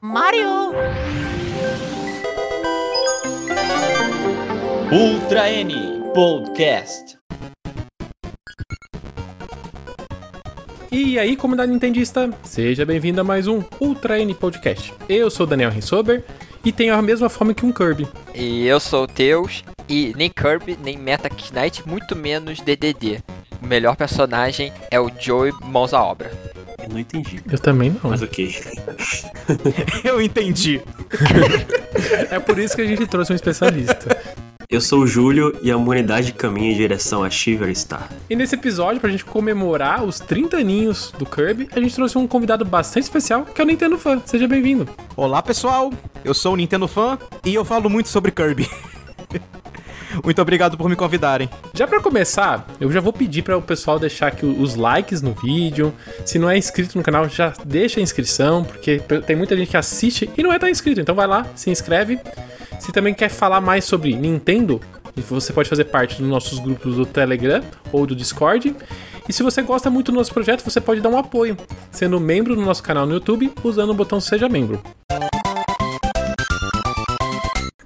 Mario! Ultra N Podcast. E aí, comunidade nintendista, seja bem-vindo a mais um Ultra N Podcast. Eu sou Daniel Rensober e tenho a mesma fome que um Kirby. E eu sou o Teus, e nem Kirby, nem Meta Knight, muito menos DDD. O melhor personagem é o Joey Mãos à Obra. Eu não entendi. Eu também não. Mas ok. Eu entendi. É por isso que a gente trouxe um especialista. Eu sou o Júlio e a humanidade caminha em direção a Shiver Star. E nesse episódio, pra gente comemorar os 30 aninhos do Kirby, a gente trouxe um convidado bastante especial, que é o Nintendo Fã. Seja bem-vindo. Olá, pessoal. Eu sou o Nintendo Fã e eu falo muito sobre Kirby. muito obrigado por me convidarem. Já pra começar, eu já vou pedir para o pessoal deixar aqui os likes no vídeo. Se não é inscrito no canal, já deixa a inscrição, porque tem muita gente que assiste e não é tão inscrito. Então vai lá, se inscreve. Se também quer falar mais sobre Nintendo, você pode fazer parte dos nossos grupos do Telegram ou do Discord. E se você gosta muito do nosso projeto, você pode dar um apoio, sendo membro do nosso canal no YouTube, usando o botão Seja Membro.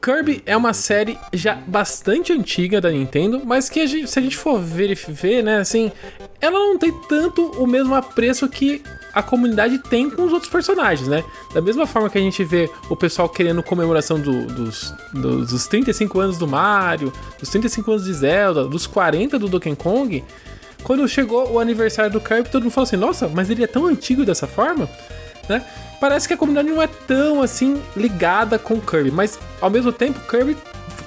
Kirby é uma série já bastante antiga da Nintendo, mas que a gente, se a gente for ver, ver, né, assim, ela não tem tanto o mesmo apreço que a comunidade tem com os outros personagens, né? Da mesma forma que a gente vê o pessoal querendo comemoração do, dos, dos, dos 35 anos do Mario, dos 35 anos de Zelda, dos 40 do Donkey Kong, quando chegou o aniversário do Kirby, todo mundo falou assim: nossa, mas ele é tão antigo dessa forma, né? Parece que a comunidade não é tão assim ligada com o Kirby, mas ao mesmo tempo, Kirby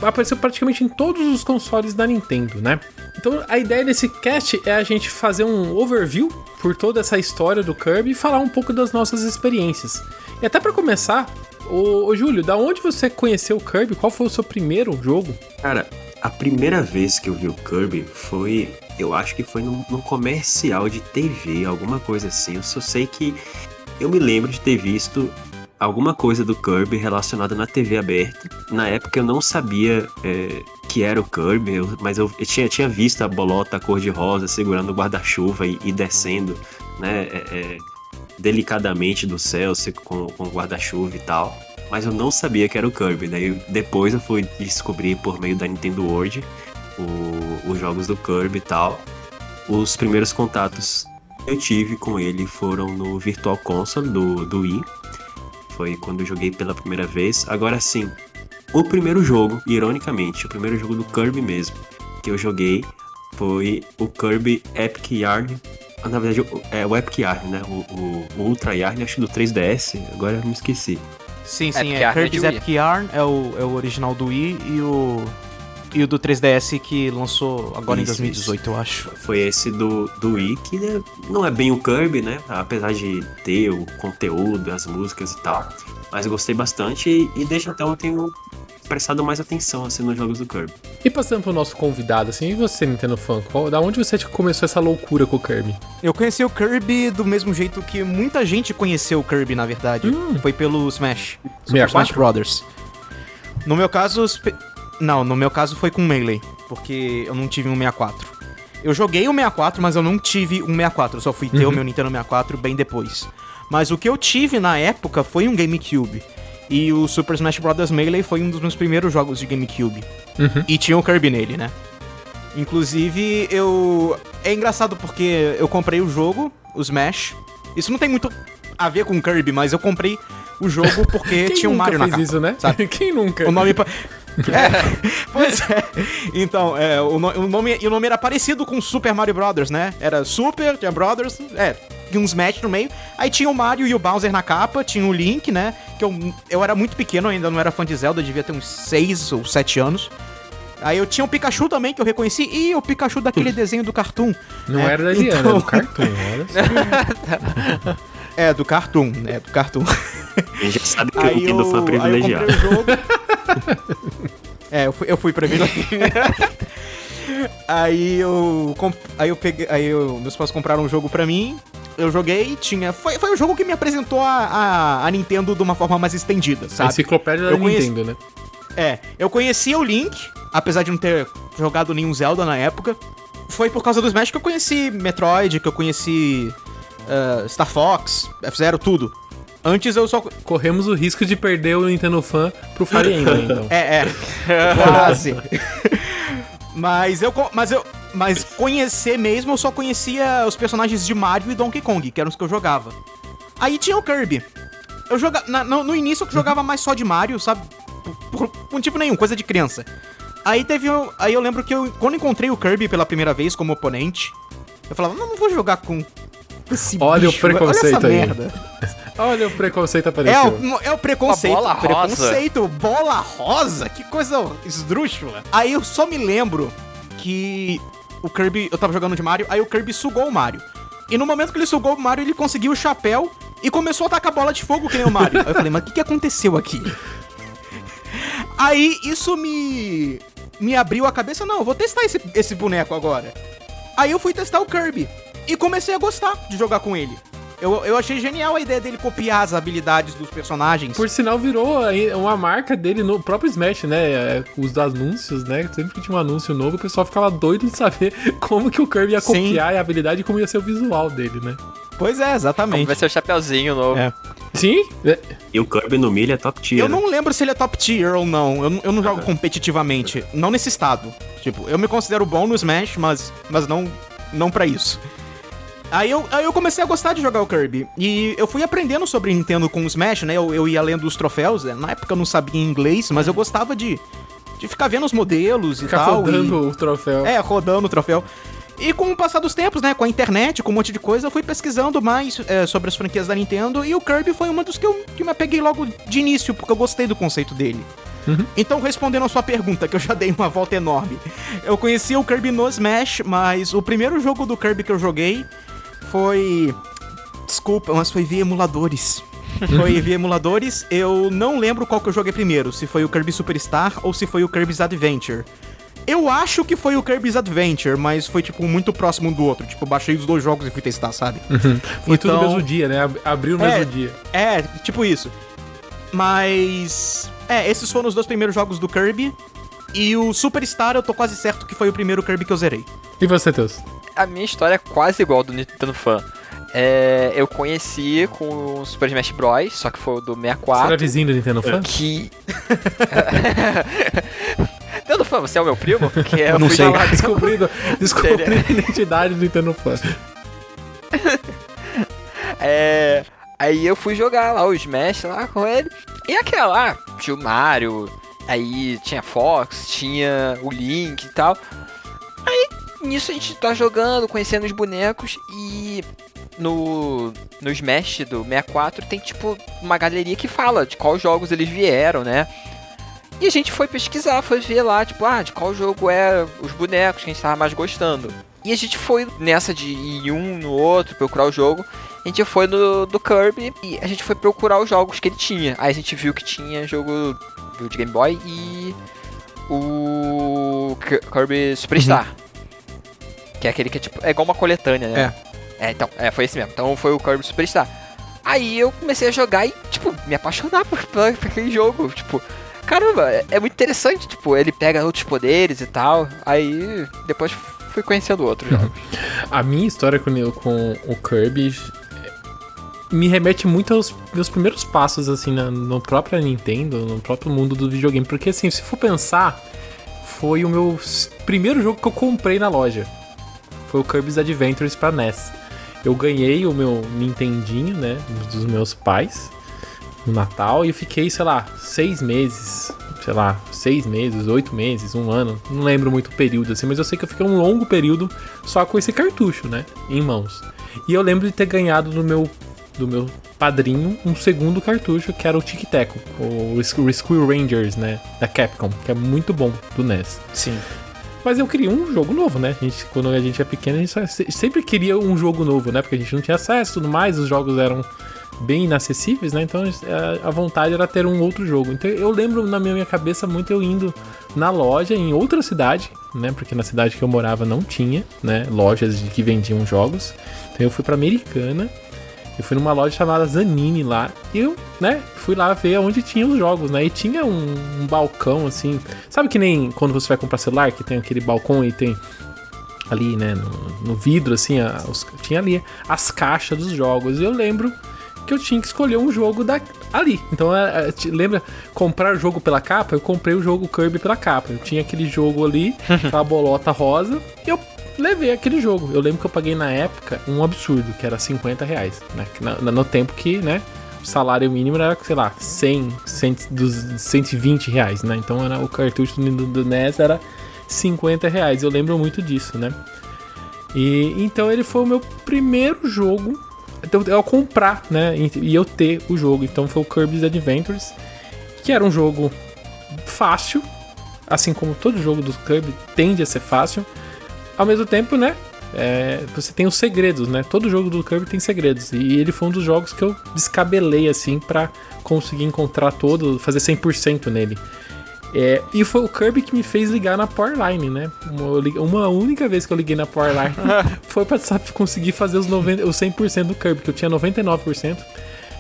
apareceu praticamente em todos os consoles da Nintendo, né? Então a ideia desse cast é a gente fazer um overview por toda essa história do Kirby e falar um pouco das nossas experiências. E até para começar, ô, Júlio, da onde você conheceu o Kirby? Qual foi o seu primeiro jogo? Cara, a primeira vez que eu vi o Kirby foi. Eu acho que foi num, num comercial de TV, alguma coisa assim. Eu só sei que eu me lembro de ter visto alguma coisa do Kirby relacionada na TV aberta. Na época eu não sabia é, que era o Kirby, eu, mas eu, eu, tinha, tinha visto a bolota cor-de-rosa segurando o guarda-chuva e, e, descendo, né, é, é, delicadamente do céu com, com o guarda-chuva e tal. Mas eu não sabia que era o Kirby. Daí depois eu fui descobrir por meio da Nintendo World o, os jogos do Kirby e tal. Os primeiros contatos eu tive com ele foram no Virtual Console do, do Wii. Foi quando eu joguei pela primeira vez. Agora sim, o primeiro jogo, ironicamente, o primeiro jogo do Kirby mesmo, que eu joguei foi o Kirby Epic Yarn. Ah, na verdade, é o Epic Yarn, né? O, o, o Ultra Yarn, acho do 3DS, agora eu me esqueci. Sim, sim, Epic é Kirby's Epic Yarn, é o, é o original do Wii e o e o do 3DS que lançou agora isso, em 2018, isso. eu acho. Foi esse do, do Wii, que não é bem o Kirby, né? Apesar de ter o conteúdo, as músicas e tal. Mas eu gostei bastante e, e desde então eu tenho prestado mais atenção assim nos jogos do Kirby. E passando pro nosso convidado, assim, e você, Nintendo Fan, qual, da onde você começou essa loucura com o Kirby? Eu conheci o Kirby do mesmo jeito que muita gente conheceu o Kirby, na verdade. Hum. Foi pelo Smash. Super Smash Brothers. No meu caso, não, no meu caso foi com Melee, porque eu não tive um 64. Eu joguei o 64, mas eu não tive um 64, eu só fui ter uhum. o meu Nintendo 64 bem depois. Mas o que eu tive na época foi um GameCube. E o Super Smash Bros. Melee foi um dos meus primeiros jogos de GameCube. Uhum. E tinha o Kirby nele, né? Inclusive, eu. É engraçado porque eu comprei o jogo, o Smash. Isso não tem muito a ver com Kirby, mas eu comprei o jogo porque tinha um Mario na capa. isso, né? Sabe? Quem nunca? O nome. É, pois é. Então, é, o, no, o, nome, o nome era parecido com Super Mario Brothers, né? Era Super, tinha Brothers, é, tinha uns match no meio. Aí tinha o Mario e o Bowser na capa, tinha o Link, né? Que eu, eu era muito pequeno, ainda não era fã de Zelda, devia ter uns 6 ou 7 anos. Aí eu tinha o Pikachu também, que eu reconheci, e o Pikachu daquele desenho do Cartoon. Não né? era da Diana, então... era do Cartoon, olha É, do Cartoon, né? Do Cartoon. A gente sabe que aí eu, fã privilegiado. Aí eu comprei o jogo. É, eu fui, eu fui privilegiado. aí eu. Aí eu peguei. Aí eu, meus pais compraram um jogo pra mim. Eu joguei, tinha. Foi, foi o jogo que me apresentou a, a, a Nintendo de uma forma mais estendida, sabe? A enciclopédia da eu Nintendo, conheci, né? É, eu conhecia o Link, apesar de não ter jogado nenhum Zelda na época. Foi por causa do Smash que eu conheci Metroid, que eu conheci uh, Star Fox, F-Zero, tudo. Antes eu só. Corremos o risco de perder o Nintendo Fan pro Fire Emblem, então. É, é. Quase. mas eu. Mas eu. Mas conhecer mesmo, eu só conhecia os personagens de Mario e Donkey Kong, que eram os que eu jogava. Aí tinha o Kirby. Eu jogava. No, no início eu jogava mais só de Mario, sabe? Por, por motivo nenhum, coisa de criança. Aí teve. Aí eu lembro que eu, quando encontrei o Kirby pela primeira vez como oponente, eu falava, não, não vou jogar com esse Olha bicho, o preconceito olha aí. Merda. Olha o preconceito apareceu. É o, é o preconceito. Bola preconceito, rosa. bola rosa. Que coisa esdrúxula. Aí eu só me lembro que o Kirby, eu tava jogando de Mario, aí o Kirby sugou o Mario. E no momento que ele sugou o Mario, ele conseguiu o chapéu e começou a atacar bola de fogo que nem o Mario. aí eu falei, mas o que, que aconteceu aqui? Aí isso me me abriu a cabeça, não, vou testar esse, esse boneco agora. Aí eu fui testar o Kirby e comecei a gostar de jogar com ele. Eu, eu achei genial a ideia dele copiar as habilidades dos personagens. Por sinal, virou uma marca dele no próprio Smash, né? É, os anúncios, né? Sempre que tinha um anúncio novo, o pessoal ficava doido de saber como que o Kirby ia copiar Sim. a habilidade e como ia ser o visual dele, né? Pois é, exatamente. Como vai ser o chapeuzinho novo. É. Sim. E o Kirby no milho é top tier. Eu não lembro se ele é top tier ou não. Eu, eu não jogo competitivamente. Não nesse estado. Tipo, eu me considero bom no Smash, mas, mas não, não para isso. Aí eu, aí eu comecei a gostar de jogar o Kirby. E eu fui aprendendo sobre Nintendo com o Smash, né? Eu, eu ia lendo os troféus. Né? Na época eu não sabia inglês, mas eu gostava de, de ficar vendo os modelos e ficar tal. rodando e... o troféu. É, rodando o troféu. E com o passar dos tempos, né, com a internet, com um monte de coisa, eu fui pesquisando mais é, sobre as franquias da Nintendo e o Kirby foi uma dos que eu que me apeguei logo de início, porque eu gostei do conceito dele. Uhum. Então, respondendo a sua pergunta, que eu já dei uma volta enorme, eu conheci o Kirby no Smash, mas o primeiro jogo do Kirby que eu joguei foi. Desculpa, mas foi via emuladores. foi via emuladores. Eu não lembro qual que eu joguei primeiro, se foi o Kirby Superstar ou se foi o Kirby's Adventure. Eu acho que foi o Kirby's Adventure, mas foi, tipo, muito próximo um do outro. Tipo, baixei os dois jogos e fui testar, sabe? Uhum. Foi então, tudo no mesmo dia, né? Abriu no é, mesmo dia. É, tipo isso. Mas. É, esses foram os dois primeiros jogos do Kirby. E o Superstar, eu tô quase certo que foi o primeiro Kirby que eu zerei. E você, Teus? A minha história é quase igual do Nintendo Fan. É, eu conheci com o Super Smash Bros, só que foi o do 64. Você era vizinho do Nintendo Fan? Que. Nintendo Fan, você é o meu primo? Que é, eu não sei. Lá, descobrindo, descobrindo a identidade do Nintendo Fan. é. Aí eu fui jogar lá o Smash lá com ele. E aquela lá, tinha o Mario, aí tinha Fox, tinha o Link e tal. Aí nisso a gente tá jogando, conhecendo os bonecos e no, no Smash do 64 tem tipo uma galeria que fala de quais jogos eles vieram, né? E a gente foi pesquisar, foi ver lá, tipo, ah, de qual jogo é os bonecos que a gente tava mais gostando. E a gente foi nessa de ir um no outro, procurar o jogo. A gente foi no do Kirby e a gente foi procurar os jogos que ele tinha. Aí a gente viu que tinha jogo de Game Boy e o Kirby Superstar. Uhum. Que é aquele que é tipo. É igual uma coletânea, né? É. É, então, é, foi esse mesmo. Então foi o Kirby Superstar. Aí eu comecei a jogar e, tipo, me apaixonar por, por aquele jogo. Tipo, caramba, é, é muito interessante, tipo, ele pega outros poderes e tal. Aí depois fui conhecendo outros jogos. A minha história com, com o Kirby me remete muito aos meus primeiros passos, assim, na, no próprio Nintendo, no próprio mundo do videogame. Porque, assim, se for pensar, foi o meu primeiro jogo que eu comprei na loja. Foi o Kirby's Adventures pra NES. Eu ganhei o meu Nintendinho, né, dos meus pais no Natal e eu fiquei, sei lá, seis meses, sei lá, seis meses, oito meses, um ano, não lembro muito o período assim, mas eu sei que eu fiquei um longo período só com esse cartucho, né, em mãos. E eu lembro de ter ganhado do meu do meu padrinho um segundo cartucho que era o Tic Tac, o Rescue Rangers, né, da Capcom, que é muito bom do NES. Sim. Mas eu queria um jogo novo, né? A gente, quando a gente é pequeno, a gente sempre queria um jogo novo, né? Porque a gente não tinha acesso e tudo mais, os jogos eram bem inacessíveis, né? Então a vontade era ter um outro jogo. Então eu lembro na minha cabeça muito eu indo na loja em outra cidade, né? Porque na cidade que eu morava não tinha, né? Lojas que vendiam jogos. Então eu fui para Americana. Eu fui numa loja chamada Zanini lá. E eu, né, fui lá ver onde tinha os jogos, né? E tinha um, um balcão assim. Sabe que nem quando você vai comprar celular, que tem aquele balcão e tem ali, né, no, no vidro, assim, a, os, tinha ali as caixas dos jogos. E eu lembro que eu tinha que escolher um jogo da, ali. Então, é, é, lembra comprar o jogo pela capa? Eu comprei o jogo Kirby pela capa. Eu tinha aquele jogo ali, aquela bolota rosa, e eu levei aquele jogo. Eu lembro que eu paguei na época um absurdo, que era 50 reais. Né? No, tempo que, né? O salário mínimo era, sei lá, 100, 100 dos 120 reais, né? Então era, o cartucho do, do NES era 50 reais. Eu lembro muito disso, né? E então ele foi o meu primeiro jogo então, eu comprar, né? E eu ter o jogo. Então foi o Kirby's Adventures, que era um jogo fácil, assim como todo jogo do Kirby tende a ser fácil. Ao mesmo tempo, né? É, você tem os segredos, né? Todo jogo do Kirby tem segredos. E ele foi um dos jogos que eu descabelei, assim, para conseguir encontrar todo, fazer 100% nele. É, e foi o Kirby que me fez ligar na Powerline, né? Uma, uma única vez que eu liguei na Powerline foi pra sabe, conseguir fazer os, 90, os 100% do Kirby, que eu tinha 99%.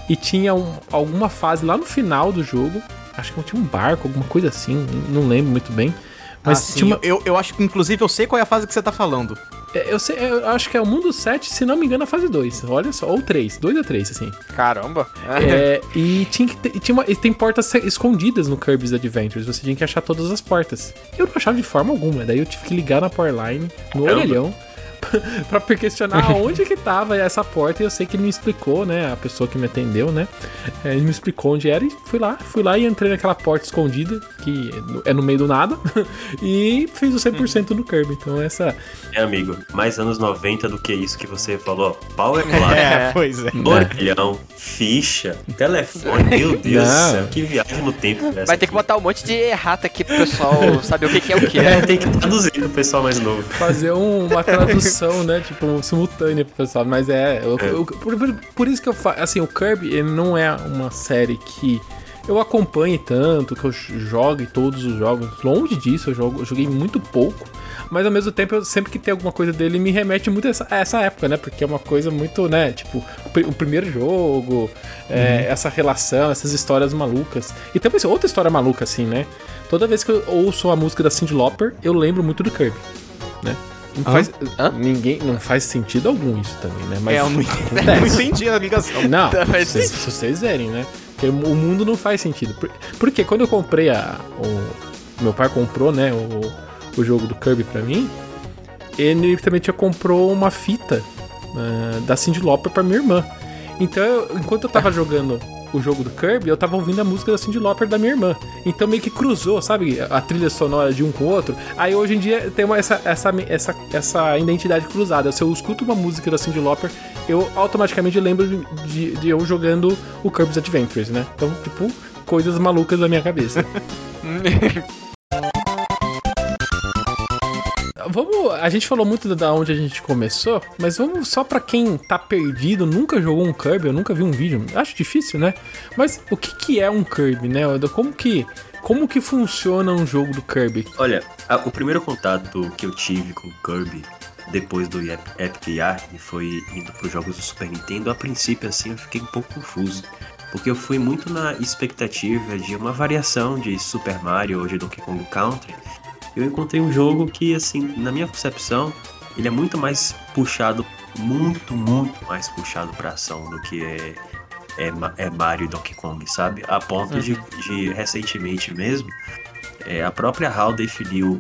E tinha um, alguma fase lá no final do jogo, acho que tinha um barco, alguma coisa assim, não lembro muito bem. Mas ah, tinha uma... eu, eu acho que, inclusive, eu sei qual é a fase que você tá falando. É, eu, sei, eu acho que é o mundo 7, se não me engano, a fase 2. Olha só, ou 3, 2 ou 3, assim. Caramba! É, e tinha que ter, tinha uma, e tem portas escondidas no Kirby's Adventures, você tinha que achar todas as portas. Eu não achava de forma alguma, daí eu tive que ligar na Powerline, no Caramba. orelhão pra questionar onde que tava essa porta e eu sei que ele me explicou, né? A pessoa que me atendeu, né? É, ele me explicou onde era e fui lá, fui lá e entrei naquela porta escondida, que é no meio do nada, e fiz o 100% do Kirby. Então essa. É, amigo, mais anos 90 do que isso que você falou. Power Plug, é, pois é. orelhão, ficha, telefone, meu Deus do céu, que viagem no tempo. Vai ter que botar um monte de errata aqui pro pessoal saber o que, que é o que. É, tem que traduzir pro pessoal mais novo. Fazer um, uma tradução tradução, né? Tipo, simultânea pro pessoal. Mas é. Eu, é. Eu, por, por, isso que eu falo. Assim, o Kirby, ele não é uma série que eu acompanhe tanto, que eu jogue todos os jogos. Longe disso, eu, jogo, eu joguei muito pouco. Mas ao mesmo tempo, eu, sempre que tem alguma coisa dele, me remete muito a essa, a essa época, né? Porque é uma coisa muito, né? Tipo, o, primeiro jogo, é, uhum. essa relação, essas histórias malucas. E também outra história maluca, assim, né? Toda vez que eu ouço a música da Cyndi Lauper, eu lembro muito do Kirby, né? Não faz, Hã? ninguém, não faz sentido algum isso também, né? Mas é, eu não, não entendi a ligação. Não, se, se, vocês verem, né? Porque o mundo não faz sentido. Porque quando eu comprei a. O, meu pai comprou, né? O, o jogo do Kirby pra mim. Ele também tinha comprou uma fita uh, da Cyndi Lauper pra minha irmã. Então, eu, enquanto eu tava jogando o jogo do Kirby, eu tava ouvindo a música da Cyndi Lauper da minha irmã. Então meio que cruzou, sabe? A trilha sonora de um com o outro. Aí hoje em dia tem uma, essa, essa, essa, essa identidade cruzada. Se eu escuto uma música da Cyndi Lauper, eu automaticamente lembro de, de, de eu jogando o Kirby's Adventures, né? Então, tipo, coisas malucas da minha cabeça. vamos. A gente falou muito da onde a gente começou, mas vamos só para quem tá perdido, nunca jogou um Kirby, eu nunca vi um vídeo. Acho difícil, né? Mas o que, que é um Kirby, né? Como que. Como que funciona um jogo do Kirby? Olha, a, o primeiro contato que eu tive com o Kirby depois do Epic Yarn foi indo para os jogos do Super Nintendo. A princípio, assim, eu fiquei um pouco confuso. Porque eu fui muito na expectativa de uma variação de Super Mario ou de Donkey Kong Country eu encontrei um jogo que, assim, na minha concepção, ele é muito mais puxado, muito, muito mais puxado pra ação do que é, é, é Mario e Donkey Kong, sabe? A ponto uhum. de, de, recentemente mesmo, é, a própria HAL definiu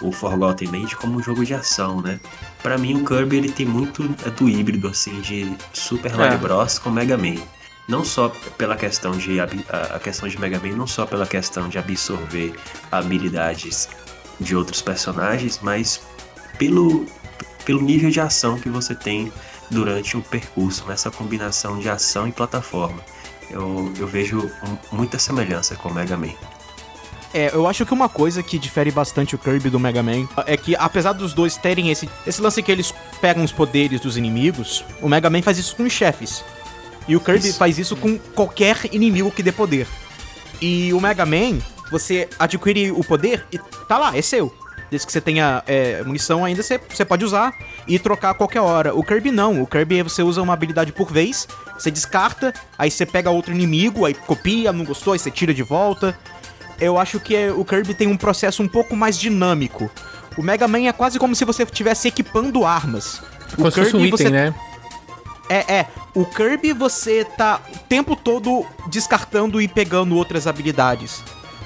o, o Forgotten Land como um jogo de ação, né? Para mim, o Kirby ele tem muito do híbrido assim de Super Mario é. Bros com Mega Man não só pela questão de a questão de Mega Man, não só pela questão de absorver habilidades de outros personagens, mas pelo, pelo nível de ação que você tem durante o percurso, nessa combinação de ação e plataforma. Eu, eu vejo muita semelhança com o Mega Man. É, eu acho que uma coisa que difere bastante o Kirby do Mega Man é que, apesar dos dois terem esse, esse lance que eles pegam os poderes dos inimigos, o Mega Man faz isso com os chefes. E o Kirby isso. faz isso com qualquer inimigo que dê poder. E o Mega Man, você adquire o poder e tá lá, é seu. Desde que você tenha é, munição ainda, você, você pode usar e trocar a qualquer hora. O Kirby não. O Kirby você usa uma habilidade por vez, você descarta, aí você pega outro inimigo, aí copia, não gostou, aí você tira de volta. Eu acho que é, o Kirby tem um processo um pouco mais dinâmico. O Mega Man é quase como se você estivesse equipando armas. O Kirby, um item, você... né? É, é. O Kirby você tá o tempo todo descartando e pegando outras habilidades.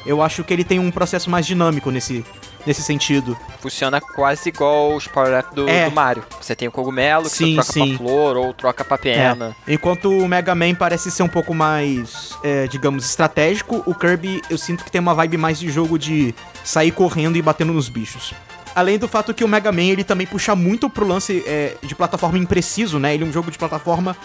Eu acho que ele tem um processo mais dinâmico nesse, nesse sentido. Funciona quase igual os power-up do, É. do Mario. Você tem o cogumelo, que Sim, troca sim. pra flor ou troca pra pena. É. Enquanto o Mega Man parece ser um pouco mais, é, digamos, estratégico, o Kirby eu sinto que tem uma vibe mais de jogo de sair correndo e batendo nos bichos. Além do fato que o Mega Man ele também puxa muito pro lance é, de plataforma impreciso, né? Ele é um jogo de plataforma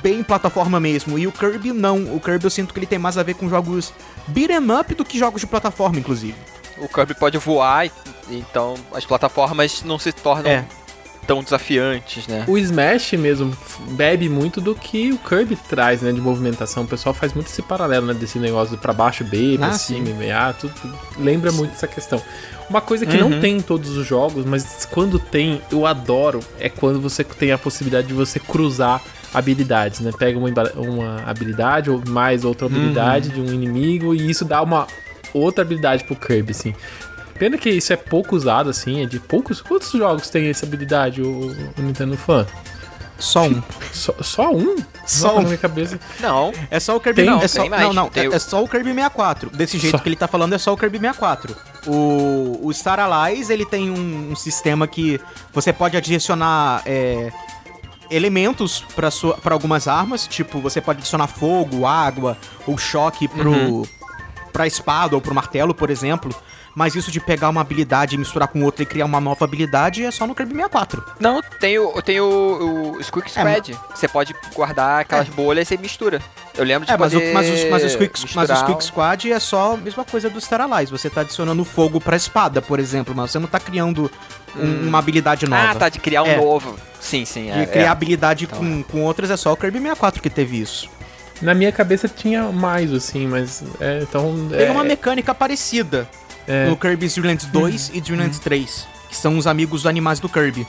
bem plataforma mesmo. E o Kirby não. O Kirby eu sinto que ele tem mais a ver com jogos beat'em up do que jogos de plataforma, inclusive. O Kirby pode voar, então as plataformas não se tornam É. tão desafiantes, né? O Smash mesmo bebe muito do que o Kirby traz, né, de movimentação. O pessoal faz muito esse paralelo, né, desse negócio pra baixo B, pra Ah, cima sim. B, A, tudo, tudo. lembra muito essa questão. Uma coisa que Uhum. não tem em todos os jogos, mas quando tem, eu adoro, é quando você tem a possibilidade de você cruzar habilidades, né? Pega uma, uma habilidade ou mais outra habilidade de um inimigo e isso dá uma outra habilidade pro Kirby, assim. Pena que isso é pouco usado, assim, é de poucos. Quantos jogos tem essa habilidade, o, o Nintendo Fan? Só um. Só, só um? Só Nossa, um. na minha cabeça. Não, É só o Kirby. Tem? não, Não, é só, tem mais. não, não. Tem é, o- é só o Kirby 64. Desse jeito Só. que ele tá falando, é só o Kirby 64. O, o Star Allies, ele tem um, um sistema que você pode adicionar é, elementos pra sua- pra algumas armas. Tipo, você pode adicionar fogo, água ou choque pro, Uhum. pra espada ou pro martelo, por exemplo. Mas isso de pegar uma habilidade e misturar com outra e criar uma nova habilidade é só no Kirby 64. não, tem o, tem o, o Squeak É, Squad. Você pode guardar aquelas bolhas e mistura. Eu lembro de É, mas o, mas, os, mas, os quick, mas misturar os Quick Squad é só a mesma coisa do Star Allies. Você tá adicionando fogo pra espada, por exemplo, mas você não tá criando um- uma habilidade nova. Ah, tá, de criar um É. novo. Sim, sim. De É, criar é. habilidade Então, com, com outras é só o Kirby 64 que teve isso. Na minha cabeça tinha mais, assim, mas. É, então. Tem é, uma mecânica parecida é, no Kirby Dream Land 2 e Dream Land 3, que são os amigos animais do Kirby.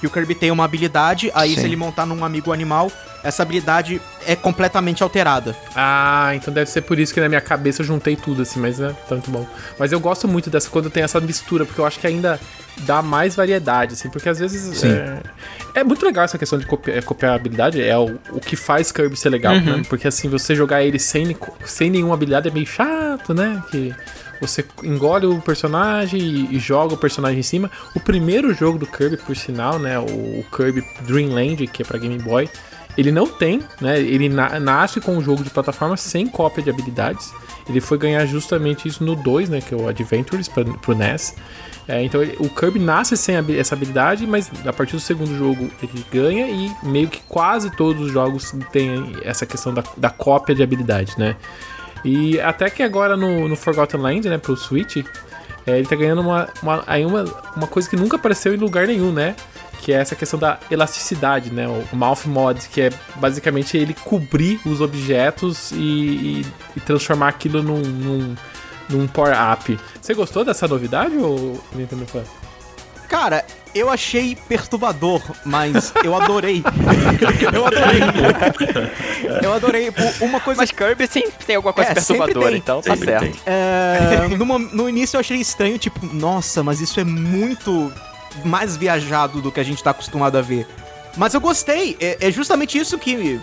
Que o Kirby tem uma habilidade, aí Sim. se ele montar num amigo animal, essa habilidade é completamente alterada. Ah, então deve ser por isso que na minha cabeça eu juntei tudo, assim, mas é tanto bom. Mas eu gosto muito dessa quando tem essa mistura, porque eu acho que ainda dá mais variedade, assim, porque às vezes. É, é muito legal essa questão de copiar, copiar a habilidade, é o, o que faz Kirby ser legal, né? Porque assim, você jogar ele sem, sem nenhuma habilidade é meio chato, né? Que. Você engole o personagem e, e joga o personagem em cima. O primeiro jogo do Kirby, por sinal, né? O, o Kirby Dream Land, que é pra Game Boy, ele não tem, né? Ele na- nasce com um jogo de plataforma sem cópia de habilidades. Ele foi ganhar justamente isso no 2, né? Que é o Adventures pra, pro NES. É, então o Kirby nasce sem essa habilidade, mas a partir do segundo jogo ele ganha e meio que quase todos os jogos têm essa questão da, da cópia de habilidade, né? E até que agora no, no Forgotten Land, né, pro Switch, é, ele tá ganhando uma, uma, aí uma, uma coisa que nunca apareceu em lugar nenhum, né? Que é essa questão da elasticidade, né? O Mouth Mod, que é basicamente ele cobrir os objetos e, e- e transformar aquilo num, num, num power-up. Você gostou dessa novidade, ou Nintendo Fan? Cara, eu achei perturbador, mas eu adorei. eu adorei. eu adorei. Uma coisa Mas Kirby sempre tem alguma coisa É, perturbadora, então tá Sempre certo. É, no, no início eu achei estranho, tipo, nossa, mas isso é muito mais viajado do que a gente tá acostumado a ver. Mas eu gostei, é, é justamente isso que,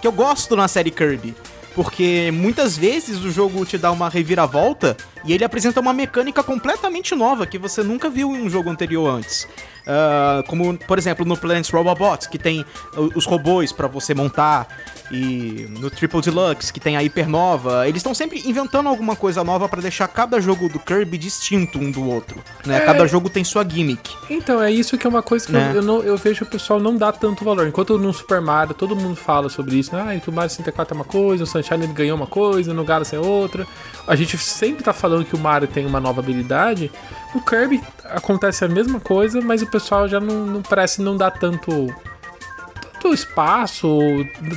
que eu gosto na série Kirby. Porque muitas vezes o jogo te dá uma reviravolta e ele apresenta uma mecânica completamente nova que você nunca viu em um jogo anterior antes. Ah, como, por exemplo, no Plants Robobots, que tem o- os robôs pra você montar, e no Triple Deluxe, que tem a Hipernova. Eles estão sempre inventando alguma coisa nova pra deixar cada jogo do Kirby distinto um do outro. Né? É. Cada jogo tem sua gimmick. Então, é isso que é uma coisa que Né? eu, eu, não, eu vejo o pessoal não dá tanto valor. Enquanto no Super Mario todo mundo fala sobre isso, né? ah, que o Mario 64 é uma coisa, o Sunshine ele ganhou uma coisa, no Galaxy é outra. A gente sempre tá falando que o Mario tem uma nova habilidade. O Kirby acontece a mesma coisa, mas o pessoal já não, não parece não dar tanto tanto espaço,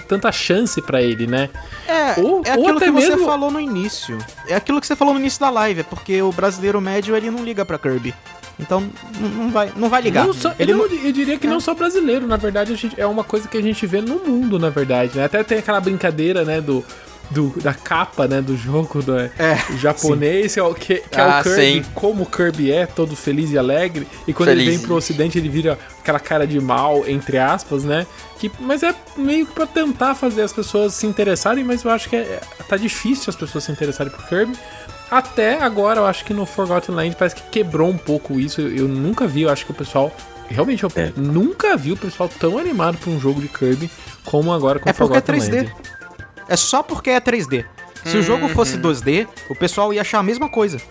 tanta chance pra ele, né? É, Ou- é ou aquilo que você mesmo- falou no início. É aquilo que você falou no início da live, é porque o brasileiro médio ele não liga pra Kirby. Então não vai, não vai ligar. Não só- ele não, Eu diria que não só brasileiro, na verdade, a gente, é uma coisa que a gente vê no mundo, na verdade, né? Até tem aquela brincadeira, né, do, do, da capa, né, do jogo do, é, japonês, que é, o, que, que é Ah, o Kirby, sim. como o Kirby é, todo feliz e alegre, e quando ele Feliz. vem pro ocidente ele vira aquela cara de mal, entre aspas, né, que, mas é meio que pra tentar fazer as pessoas se interessarem, mas eu acho que é, tá difícil as pessoas se interessarem por Kirby. Até agora, eu acho que no Forgotten Land parece que quebrou um pouco isso. Eu, eu nunca vi, eu acho que o pessoal. Realmente, eu É. nunca vi o pessoal tão animado pra um jogo de Kirby como agora com É porque é Forgotten 3D. Land. É só porque é 3D. Se o jogo fosse 2D, o pessoal ia achar a mesma coisa.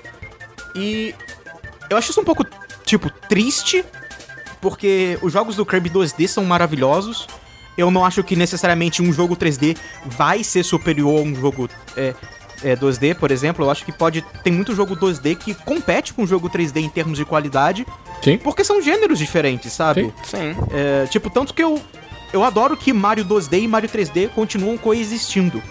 E eu acho isso um pouco, tipo, triste, porque os jogos do Kirby 2D são maravilhosos. Eu não acho que necessariamente um jogo 3D vai ser superior a um jogo é, é, 2D, por exemplo. Eu acho que pode. Tem muito jogo 2D que compete com o jogo 3D em termos de qualidade, Sim. porque são gêneros diferentes, sabe? Sim. Sim. É, tipo, tanto que eu, eu adoro que Mario 2D e Mario 3D continuam coexistindo.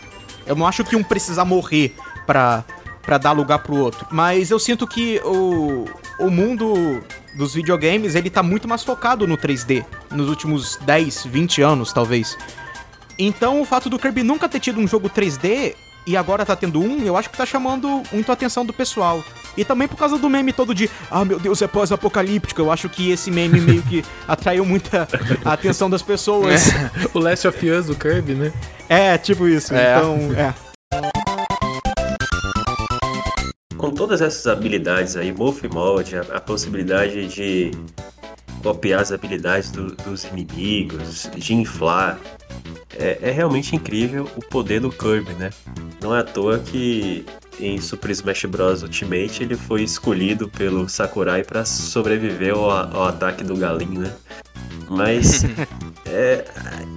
Eu não acho que um precisa morrer pra, pra dar lugar pro outro. Mas eu sinto que o, o mundo dos videogames, ele tá muito mais focado no 3D. Nos últimos 10, 20 anos, talvez. Então, o fato do Kirby nunca ter tido um jogo 3D e agora tá tendo um, eu acho que tá chamando muito a atenção do pessoal. E também por causa do meme todo de, ah, meu Deus, é pós-apocalíptico. Eu acho que esse meme meio que atraiu muita a atenção das pessoas. O Last of Us do Kirby, né? É, tipo isso. É. Então, é. Com todas essas habilidades aí, Morph Mode, a, a possibilidade de copiar as habilidades do- dos inimigos, de inflar, é, é realmente incrível o poder do Kirby, né? Não é à toa que em Super Smash Bros. Ultimate ele foi escolhido pelo Sakurai para sobreviver ao, ao ataque do galinho, né? Mas, é,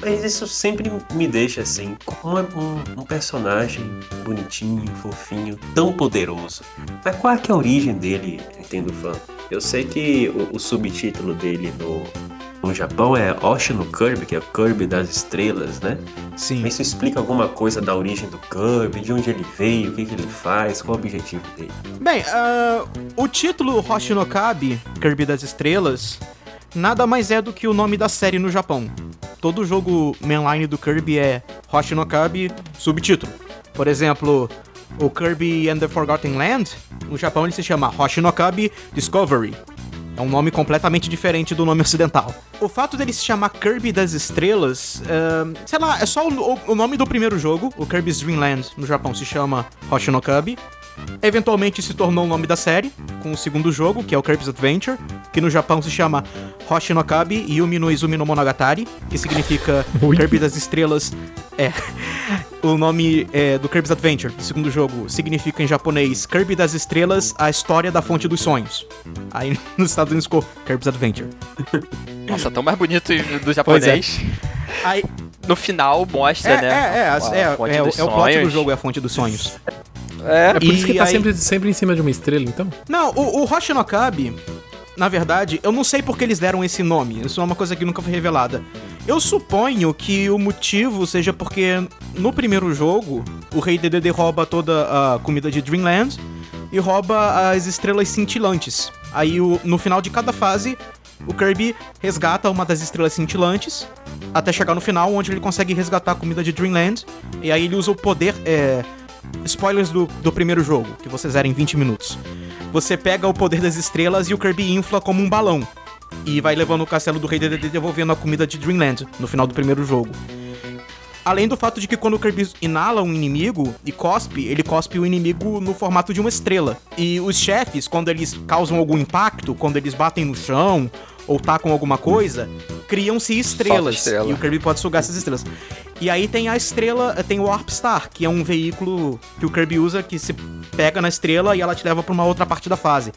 mas isso sempre me deixa assim, como um, um personagem bonitinho, fofinho, tão poderoso. Mas qual é que é a origem dele, Nintendo Fan? Eu sei que o, o subtítulo dele no, no Japão é Oshi no Kirby, que é o Kirby das Estrelas, né? Sim. Isso explica alguma coisa da origem do Kirby, de onde ele veio, o que, que ele faz, qual o objetivo dele. Bem, ah, o título Hoshi no Kabi, Kirby das Estrelas, nada mais é do que o nome da série no Japão. Todo jogo mainline do Kirby é Hoshi no Kabi, subtítulo. Por exemplo, o Kirby and the Forgotten Land, no Japão ele se chama Hoshi no Kabi Discovery. É um nome completamente diferente do nome ocidental. O fato dele se chamar Kirby das Estrelas, é, sei lá, é só o, o nome do primeiro jogo, o Kirby's Dream Land, no Japão se chama Hoshi no Kabi. Eventualmente se tornou o nome da série, com o segundo jogo, que é o Kirby's Adventure, que no Japão se chama Hoshi no Kabi Yumi no Izumi no Monogatari, que significa Ui. Kirby das Estrelas. É. O nome é, do Kirby's Adventure, do segundo jogo, significa em japonês Kirby das Estrelas, a história da fonte dos sonhos. Aí nos Estados Unidos ficou Kirby's Adventure. Nossa, tão mais bonito do japonês. Aí, No final mostra, é, né? é, é, a- é, a fonte é, o- dos é o plot do jogo, é a fonte dos sonhos. É. É por isso que E tá aí- sempre, sempre em cima de uma estrela, então? Não, o, o Hoshi no Kabi, na verdade, eu não sei porque eles deram esse nome. Isso é uma coisa que nunca foi revelada. Eu suponho que o motivo seja porque no primeiro jogo, o Rei DDD rouba toda a comida de Dreamland e rouba as estrelas cintilantes. Aí o- no final de cada fase, o Kirby resgata uma das estrelas cintilantes até chegar no final, onde ele consegue resgatar a comida de Dreamland. E aí ele usa o poder. É, spoilers do, do primeiro jogo, que você zera em 20 minutos. Você pega o poder das estrelas e o Kirby infla como um balão. E vai levando o castelo do Rei Dedede devolvendo a comida de Dreamland no final do primeiro jogo. Além do fato de que quando o Kirby inala um inimigo e cospe, ele cospe o inimigo no formato de uma estrela. E os chefes, quando eles causam algum impacto, quando eles batem no chão ou tacam alguma coisa, criam-se estrelas. estrela. E o Kirby pode sugar essas estrelas. E aí tem a estrela, tem o Warp Star, que é um veículo que o Kirby usa que se pega na estrela e ela te leva pra uma outra parte da fase.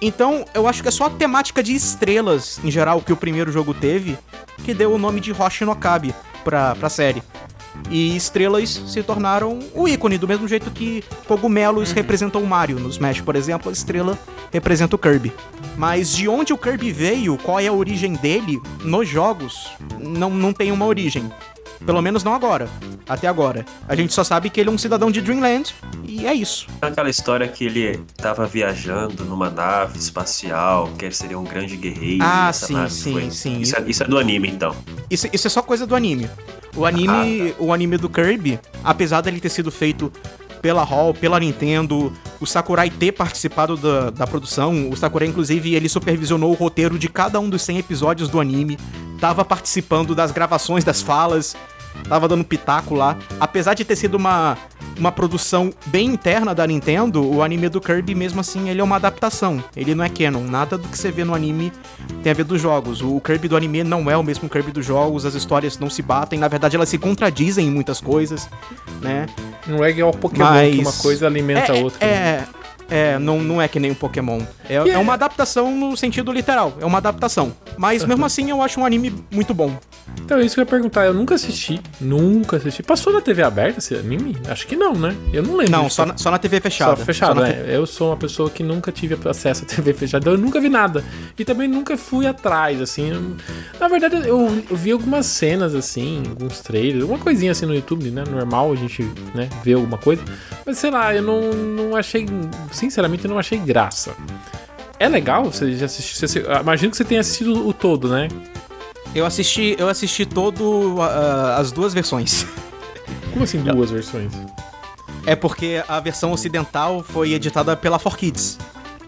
Então, eu acho que é só a temática de estrelas, em geral, que o primeiro jogo teve, que deu o nome de Hoshi no Kabi pra, pra série. E estrelas se tornaram o ícone, do mesmo jeito que cogumelos representam o Mario. No Smash, por exemplo, a estrela representa o Kirby. Mas de onde o Kirby veio, qual é a origem dele, nos jogos, não, não tem uma origem. Pelo menos não agora. Até agora. A gente só sabe que ele é um cidadão de Dreamland, e é isso. Aquela história que ele tava viajando numa nave espacial, que ele seria um grande guerreiro. Ah, sim, sim, foi- sim. Isso é, isso é do anime, então. Isso, isso é só coisa do anime. O anime, o anime do Kirby, apesar dele ter sido feito pela Hall, pela Nintendo, o Sakurai ter participado da, da produção. O Sakurai, inclusive, ele supervisionou o roteiro de cada um dos 100 episódios do anime, tava participando das gravações das falas, tava dando pitaco lá. Apesar de ter sido uma, uma produção bem interna da Nintendo, o anime do Kirby, mesmo assim, ele é uma adaptação. Ele não é canon. Nada do que você vê no anime tem a ver dos jogos. O Kirby do anime não é o mesmo Kirby dos jogos, as histórias não se batem. Na verdade, elas se contradizem em muitas coisas, né? Não é igual o Pokémon, Mas- que uma coisa alimenta é, a outra. né? É, é, não, não é que nem um Pokémon. É, E é é- uma adaptação no sentido literal. É uma adaptação. Mas mesmo assim eu acho um anime muito bom. Então é isso que eu ia perguntar. Eu nunca assisti. Nunca assisti. Passou na TV aberta esse anime? Acho que não, né? Eu não lembro. Não, só na, só na TV fechada. Só fechado, Só na né? Eu sou uma pessoa que nunca tive acesso à TV fechada, eu nunca vi nada. E também nunca fui atrás, assim. Na verdade, eu, eu vi algumas cenas, assim, alguns trailers, alguma coisinha assim no YouTube, né? Normal a gente, né, ver alguma coisa. Mas sei lá, eu não, não achei. Sinceramente, não achei graça. É legal? Você já assistiu? Você, imagino que você tenha assistido o todo, né? Eu assisti, eu assisti todo ah, as duas versões. Como assim, duas versões? É porque a versão ocidental foi editada pela 4Kids.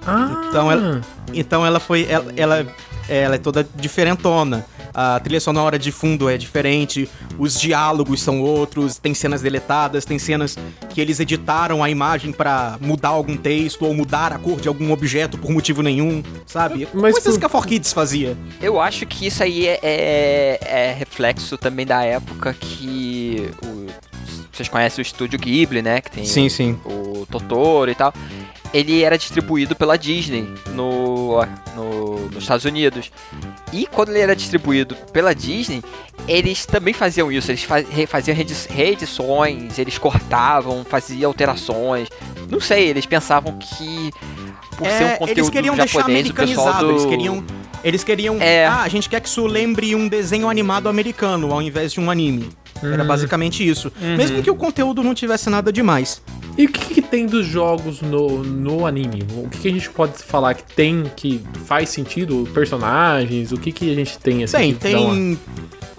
Ah, Então ela- Então ela foi. Ela, ela, ela é toda diferentona. A trilha sonora de fundo é diferente, os diálogos são outros, tem cenas deletadas, tem cenas que eles editaram a imagem pra mudar algum texto ou mudar a cor de algum objeto por motivo nenhum, sabe? Mas Coisas por- que a 4Kids fazia. Eu acho que isso aí é, é- é reflexo também da época que o- vocês conhecem o estúdio Ghibli, né? Que tem sim. o Totoro e tal. Ele era distribuído pela Disney no, no- nos Estados Unidos. E quando ele era distribuído pela Disney, eles também faziam isso. Eles fa- re- faziam reedi- reedições, eles cortavam, faziam alterações. Não sei, eles pensavam que por ser um É, conteúdo eles queriam deixar japonês, o pessoal do... eles queriam. Eles queriam. É. Ah, a gente quer que isso lembre um desenho animado americano ao invés de um anime. Era basicamente isso. Mesmo que o conteúdo não tivesse nada demais. E o que, que tem dos jogos no, no anime? O que, que a gente pode falar que tem, que faz sentido? Personagens? O que, que a gente tem assim? Tem, dá uma- tem.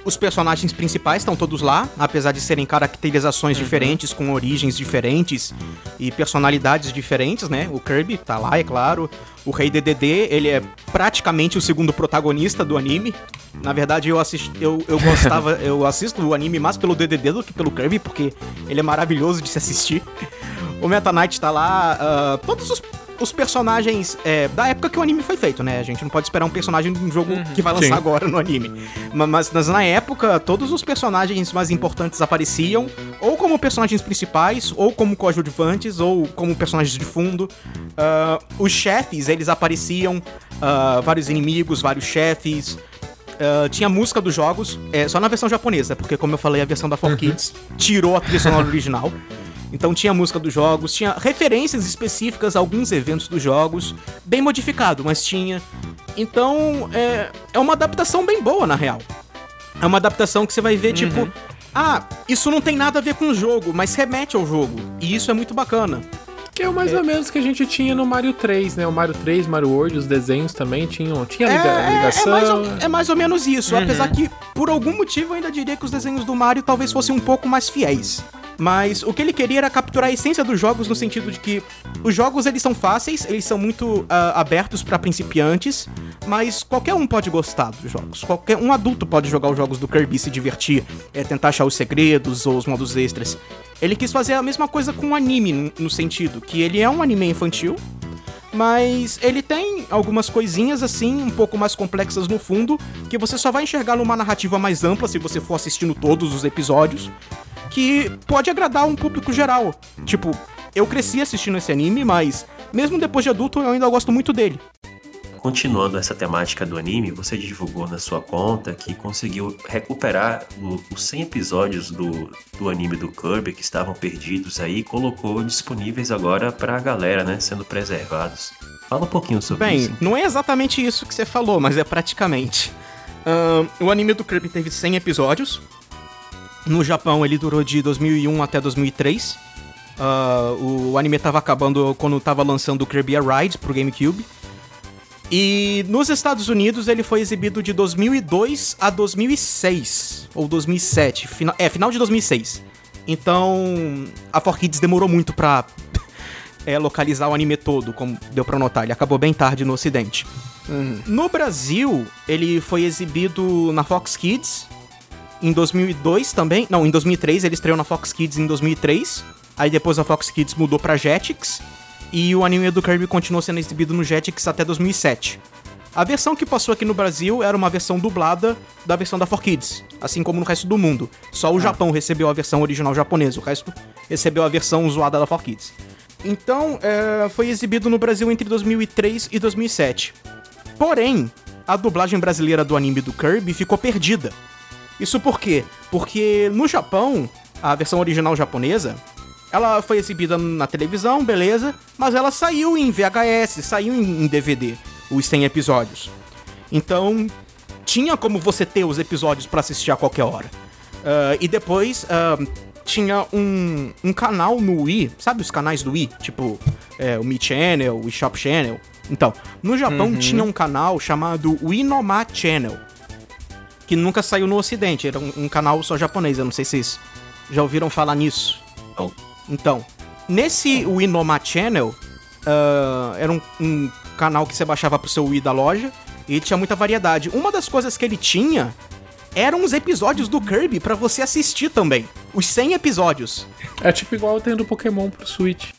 Os personagens principais estão todos lá, apesar de serem caracterizações diferentes, com origens diferentes e personalidades diferentes, né? O Kirby tá lá, é claro. O Rei DDD, ele é praticamente o segundo protagonista do anime. Na verdade, eu assisti, eu, eu gostava, eu assisto o anime mais pelo DDD do que pelo Kirby, porque ele é maravilhoso de se assistir. O Meta Knight tá lá, ah, todos os, os personagens é, da época que o anime foi feito, né? A gente não pode esperar um personagem de um jogo que vai lançar Sim. agora no anime. Ma- Mas, mas na época, todos os personagens mais importantes apareciam, ou como personagens principais, ou como coadjuvantes, ou como personagens de fundo. Ah, os chefes, eles apareciam, ah, vários inimigos, vários chefes. Ah, tinha música dos jogos, é, só na versão japonesa, porque como eu falei, a versão da 4Kids tirou a trilha sonora original. Então tinha música dos jogos, tinha referências específicas a alguns eventos dos jogos, bem modificado, mas tinha. Então é, é uma adaptação bem boa, na real. É uma adaptação que você vai ver, tipo, ah, isso não tem nada a ver com o jogo, mas remete ao jogo. E isso é muito bacana. Que é o mais ou menos que a gente tinha no Mario 3, né? O Mario 3, Mario World, os desenhos também tinham. Tinha É, é ligação. mais ou, é mais ou menos isso, apesar que, por algum motivo, eu ainda diria que os desenhos do Mario talvez fossem um pouco mais fiéis. Mas o que ele queria era capturar a essência dos jogos no sentido de que os jogos eles são fáceis, eles são muito ah, abertos pra principiantes, mas qualquer um pode gostar dos jogos. Qualquer um adulto pode jogar os jogos do Kirby e se divertir, é, tentar achar os segredos ou os modos extras. Ele quis fazer a mesma coisa com o anime, no- no sentido que ele é um anime infantil, mas ele tem algumas coisinhas assim, um pouco mais complexas no fundo, que você só vai enxergar numa narrativa mais ampla se você for assistindo todos os episódios, que pode agradar um público geral. Tipo, eu cresci assistindo esse anime, mas mesmo depois de adulto eu ainda gosto muito dele. Continuando essa temática do anime, você divulgou na sua conta que conseguiu recuperar o- os 100 episódios do, do anime do Kirby que estavam perdidos aí e colocou disponíveis agora pra galera, né, sendo preservados. Fala um pouquinho sobre Bem, isso. não é exatamente isso que você falou, mas é praticamente. Ahn, o anime do Kirby teve 100 episódios. No Japão ele durou de 2001 até 2003. Ah, o anime tava acabando quando tava lançando o Kirby Ride pro GameCube. E nos Estados Unidos ele foi exibido de 2002 a 2006, ou 2007, final, é, final de 2006. Então, a 4Kids demorou muito pra é, localizar o anime todo, como deu pra notar. Ele acabou bem tarde no ocidente. Uhum. No Brasil, ele foi exibido na Fox Kids em 2002 também. Não, em 2003 ele estreou na Fox Kids em 2003. Aí depois a Fox Kids mudou pra Jetix. E o anime do Kirby continuou sendo exibido no Jetix até 2007. A versão que passou aqui no Brasil era uma versão dublada da versão da 4Kids, assim como no resto do mundo. Só o ah. Japão recebeu a versão original japonesa, o resto recebeu a versão zoada da 4Kids. Então, é, foi exibido no Brasil entre 2003 e 2007. Porém, a dublagem brasileira do anime do Kirby ficou perdida. Isso por quê? Porque no Japão, a versão original japonesa, ela foi exibida na televisão, beleza, mas ela saiu em VHS, saiu em DVD, os 100 episódios. Então, tinha como você ter os episódios para assistir a qualquer hora. Uh, e depois uh, tinha um, um canal no Wii, sabe os canais do Wii? Tipo, é, o Mi Channel, o Shop Channel. Então, no Japão uhum. tinha um canal chamado Winoma Channel, que nunca saiu no ocidente, era um, um canal só japonês, eu não sei se vocês já ouviram falar nisso. Oh. Então, nesse Winoma Channel, uh, era um, um, canal que você baixava pro seu Wii da loja, e tinha muita variedade. Uma das coisas que ele tinha eram os episódios do Kirby para você assistir também. Os 100 episódios. É tipo igual tendo Pokémon pro Switch.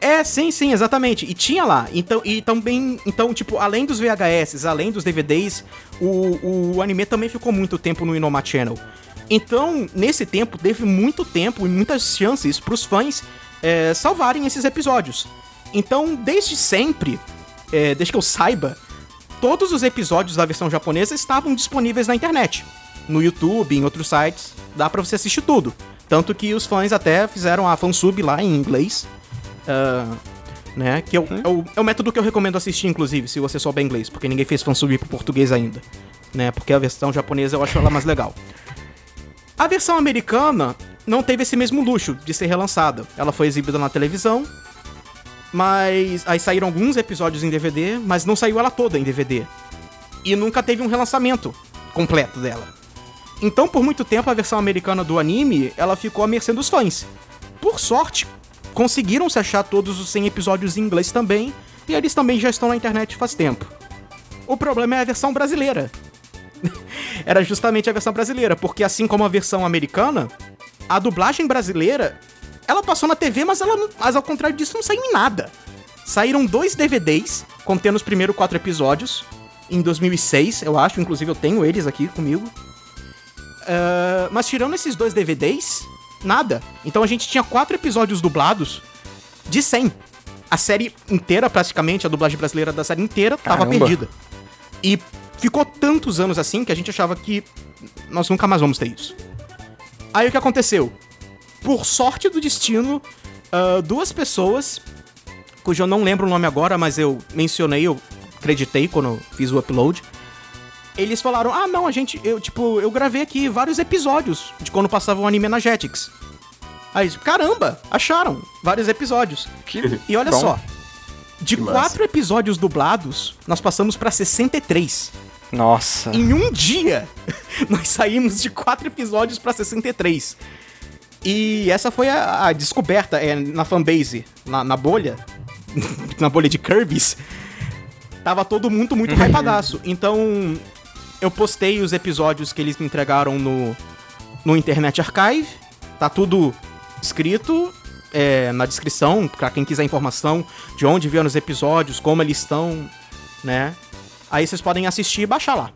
É, sim, sim, exatamente. E tinha lá. Então, e também, então, tipo, além dos VHS, além dos DVDs, o, o anime também ficou muito tempo no Inoma Channel. Então, nesse tempo, teve muito tempo e muitas chances pros fãs é, salvarem esses episódios. Então, desde sempre, é, desde que eu saiba, todos os episódios da versão japonesa estavam disponíveis na internet. No YouTube, em outros sites, dá pra você assistir tudo. Tanto que os fãs até fizeram a fansub lá em inglês. Uh, né? Que é o, hum? é, o, é o, método que eu recomendo assistir, inclusive, se você souber inglês, porque ninguém fez fansub pro português ainda. Né? Porque a versão japonesa eu acho ela mais legal. A versão americana não teve esse mesmo luxo de ser relançada. Ela foi exibida na televisão, mas aí saíram alguns episódios em DVD, mas não saiu ela toda em DVD. E nunca teve um relançamento completo dela. Então, por muito tempo, a versão americana do anime, ela ficou à mercê dos fãs. Por sorte, conseguiram se achar todos os 100 episódios em inglês também, e eles também já estão na internet faz tempo. O problema é a versão brasileira, era justamente a versão brasileira, porque assim como a versão americana, a dublagem brasileira, ela passou na TV, mas, ela, mas ao contrário disso não saiu em nada. Saíram dois DVDs contendo os primeiros quatro episódios, em 2006, eu acho, inclusive eu tenho eles aqui comigo. Uh, mas tirando esses dois DVDs, nada. Então a gente tinha quatro episódios dublados de 100. A série inteira, praticamente, a dublagem brasileira da série inteira, Caramba. tava perdida. E ficou tantos anos assim que a gente achava que nós nunca mais vamos ter isso. Aí o que aconteceu? Por sorte do destino, uh, duas pessoas, cujo eu não lembro o nome agora, mas eu mencionei, eu acreditei quando fiz o upload. Eles falaram: "Ah, não, a gente, eu tipo, eu gravei aqui vários episódios de quando passava o anime na Jetix". Aí, caramba, acharam vários episódios. Que e olha só, de que quatro massa. episódios dublados, nós passamos para 63. Nossa. Em um dia, nós saímos de quatro episódios para 63. E essa foi a, a descoberta é, na fanbase, na, na bolha, na bolha de Kirby's. Tava todo mundo muito uhum. hypadaço. Então, eu postei os episódios que eles me entregaram no, no Internet Archive. Tá tudo escrito é, na descrição, para quem quiser informação de onde vieram os episódios, como eles estão, né? Aí vocês podem assistir e baixar lá.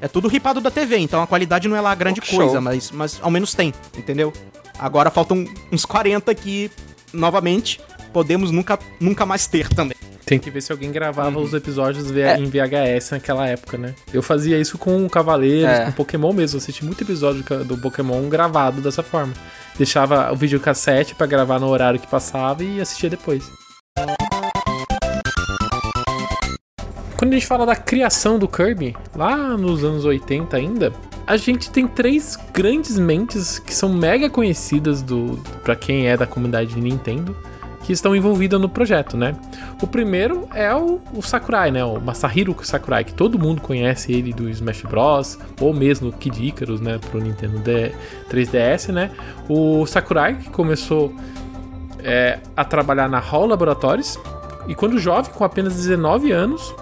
É tudo ripado da TV, então a qualidade não é lá grande oh, coisa, mas, mas ao menos tem, entendeu? Agora faltam uns 40 que, novamente, podemos nunca, nunca mais ter também. Tem que ver se alguém gravava uhum. os episódios é. em VHS naquela época, né? Eu fazia isso com Cavaleiros, é. com Pokémon mesmo. Eu assisti muito episódio do Pokémon gravado dessa forma. Deixava o videocassete para gravar no horário que passava e assistia depois. Quando a gente fala da criação do Kirby, lá nos anos 80 ainda, a gente tem três grandes mentes que são mega conhecidas do para quem é da comunidade de Nintendo, que estão envolvidas no projeto, né? O primeiro é o, o, Sakurai, né? O Masahiro Sakurai, que todo mundo conhece ele do Smash Bros. Ou mesmo Kid Icarus, né? Pro Nintendo D 3DS, né? O Sakurai, que começou é, a trabalhar na Hall Laboratories. E quando jovem, com apenas 19 anos,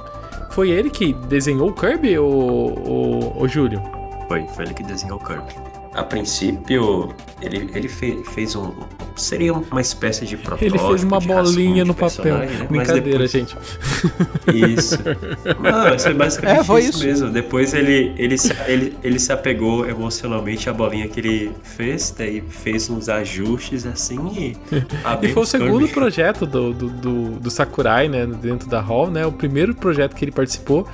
foi ele que desenhou o Kirby, ou o, Júlio? Foi, foi ele que desenhou o Kirby. A princípio, ele, ele fez, fez um, seria uma espécie de protótipo. Ele fez uma bolinha no papel. Né? Brincadeira, depois... gente. Isso. Não, isso é basicamente é, foi isso, isso, mesmo. Depois ele, ele, se, ele, ele se apegou emocionalmente à bolinha que ele fez, daí fez uns ajustes assim e. e foi o segundo projeto do, do, do, do Sakurai, né? Dentro da Hall, né? O primeiro projeto que ele participou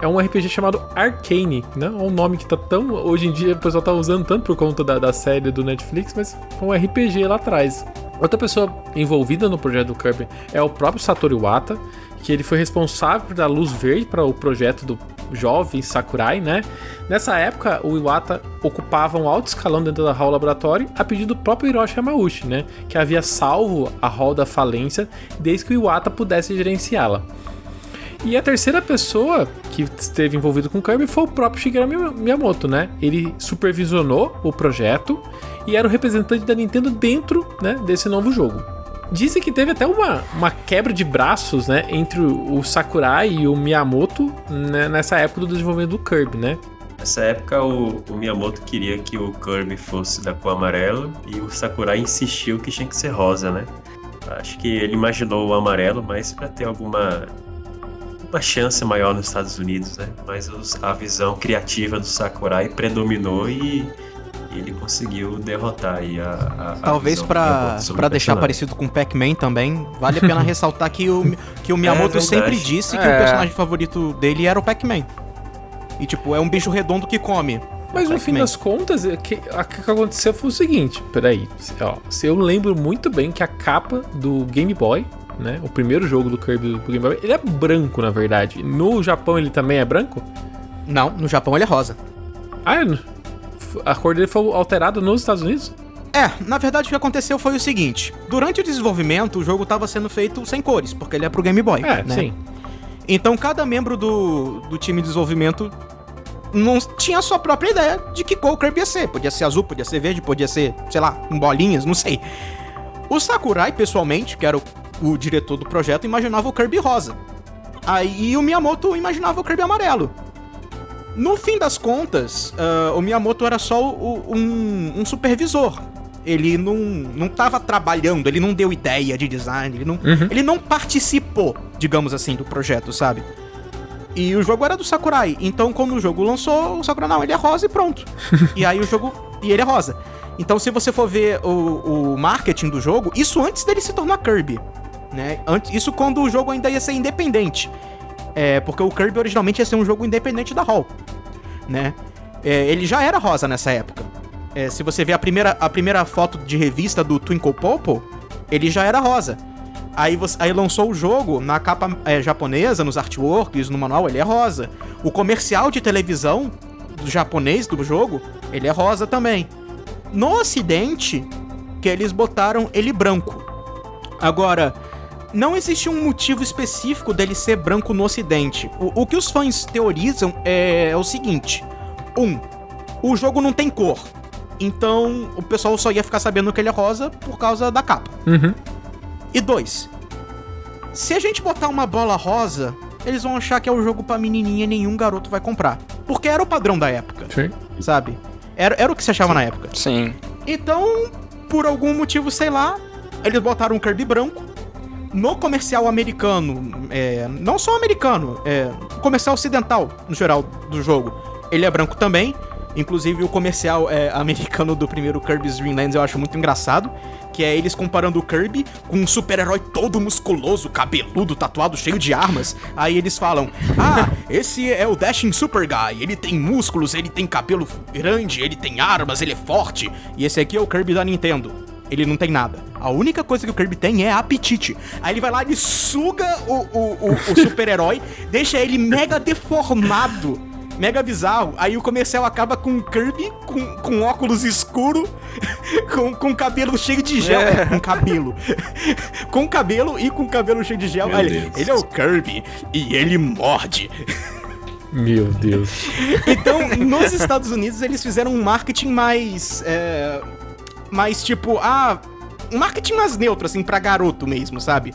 é um RPG chamado Arcane, né? Um nome que tá tão. Hoje em dia o pessoal tá usando tanto por conta da, da série do Netflix, mas foi um RPG lá atrás. Outra pessoa envolvida no projeto do Kirby é o próprio Satoru Iwata, que ele foi responsável por dar luz verde para o projeto do jovem Sakurai, né? Nessa época, o Iwata ocupava um alto escalão dentro da Hall Laboratory a pedido do próprio Hiroshi Yamauchi, né? Que havia salvo a Hall da falência desde que o Iwata pudesse gerenciá-la. E a terceira pessoa que esteve envolvido com o Kirby foi o próprio Shigeru Miyamoto, né? Ele supervisionou o projeto e era o representante da Nintendo dentro né, desse novo jogo. Dizem que teve até uma, uma quebra de braços, né, entre o Sakurai e o Miyamoto né, nessa época do desenvolvimento do Kirby, né? Nessa época o, o, Miyamoto queria que o Kirby fosse da cor amarela e o Sakurai insistiu que tinha que ser rosa, né? Acho que ele imaginou o amarelo mais para ter alguma uma chance maior nos Estados Unidos, né? Mas os, a visão criativa do Sakurai predominou e, e ele conseguiu derrotar aí a, a Talvez para para deixar parecido com Pac-Man também, vale a pena ressaltar que o, que o Miyamoto é sempre disse que é. o personagem favorito dele era o Pac-Man. E tipo, é um bicho redondo que come. Mas no fim das contas, o que, que aconteceu foi o seguinte: peraí, ó, eu lembro muito bem que a capa do Game Boy né? O primeiro jogo do Kirby do Game Boy, ele é branco, na verdade. No Japão ele também é branco? Não, no Japão ele é rosa. Ah, é? a cor dele foi alterada nos Estados Unidos? É, na verdade o que aconteceu foi o seguinte: durante o desenvolvimento, o jogo estava sendo feito sem cores, porque ele é pro Game Boy. É, né? sim. Então cada membro do, do time de desenvolvimento não tinha a sua própria ideia de que cor o Kirby ia ser. Podia ser azul, podia ser verde, podia ser, sei lá, com bolinhas, não sei. O Sakurai, pessoalmente, que era o o diretor do projeto imaginava o Kirby rosa. Aí o Miyamoto imaginava o Kirby amarelo. No fim das contas, uh, o Miyamoto era só o, um, um, supervisor. Ele não, não tava trabalhando, ele não deu ideia de design, ele não, uhum. ele não participou, digamos assim, do projeto, sabe? E o jogo era do Sakurai, então quando o jogo lançou, o Sakurai, não, ele é rosa e pronto. e aí o jogo. E ele é rosa. Então, se você for ver o, o marketing do jogo, isso antes dele se tornar Kirby né? Antes, isso quando o jogo ainda ia ser independente. É, porque o Kirby originalmente ia ser um jogo independente da Hall, né? É, ele já era rosa nessa época. É, se você ver a primeira, a primeira foto de revista do Twinkle Popo, ele já era rosa. Aí, você, aí lançou o jogo na capa é, japonesa, nos artworks, no manual, ele é rosa. O comercial de televisão do japonês do jogo, ele é rosa também. No ocidente, que eles botaram ele branco. Agora, não existe um motivo específico dele ser branco no ocidente. O, o que os fãs teorizam é, é, o seguinte: um, o jogo não tem cor. Então o pessoal só ia ficar sabendo que ele é rosa por causa da capa. Uhum. E dois, se a gente botar uma bola rosa, eles vão achar que é o um jogo pra menininha e nenhum garoto vai comprar. Porque era o padrão da época. Sim. Sabe? Era, era o que se achava Sim. na época. Sim. Então, por algum motivo, sei lá, eles botaram um Kirby branco no comercial americano, é, não só americano, é, comercial ocidental, no geral, do jogo, ele é branco também. Inclusive, o comercial é, americano do primeiro Kirby's Dream Lands eu acho muito engraçado. Que é eles comparando o Kirby com um super-herói todo musculoso, cabeludo, tatuado, cheio de armas. Aí eles falam: Ah, esse é o Dashing Super Guy. Ele tem músculos, ele tem cabelo grande, ele tem armas, ele é forte. E esse aqui é o Kirby da Nintendo ele não tem nada. A única coisa que o Kirby tem é apetite. Aí ele vai lá, e suga o, o, o, o super-herói, deixa ele mega deformado. mega bizarro. Aí o comercial acaba com o Kirby com, com óculos escuro, com, com cabelo cheio de gel. É. Com cabelo. com cabelo e com cabelo cheio de gel. Ele, ele é o Kirby e ele morde. Meu Deus. Então, nos Estados Unidos, eles fizeram um marketing mais. É, mais tipo, ah. Um marketing mais neutro, assim, pra garoto mesmo, sabe?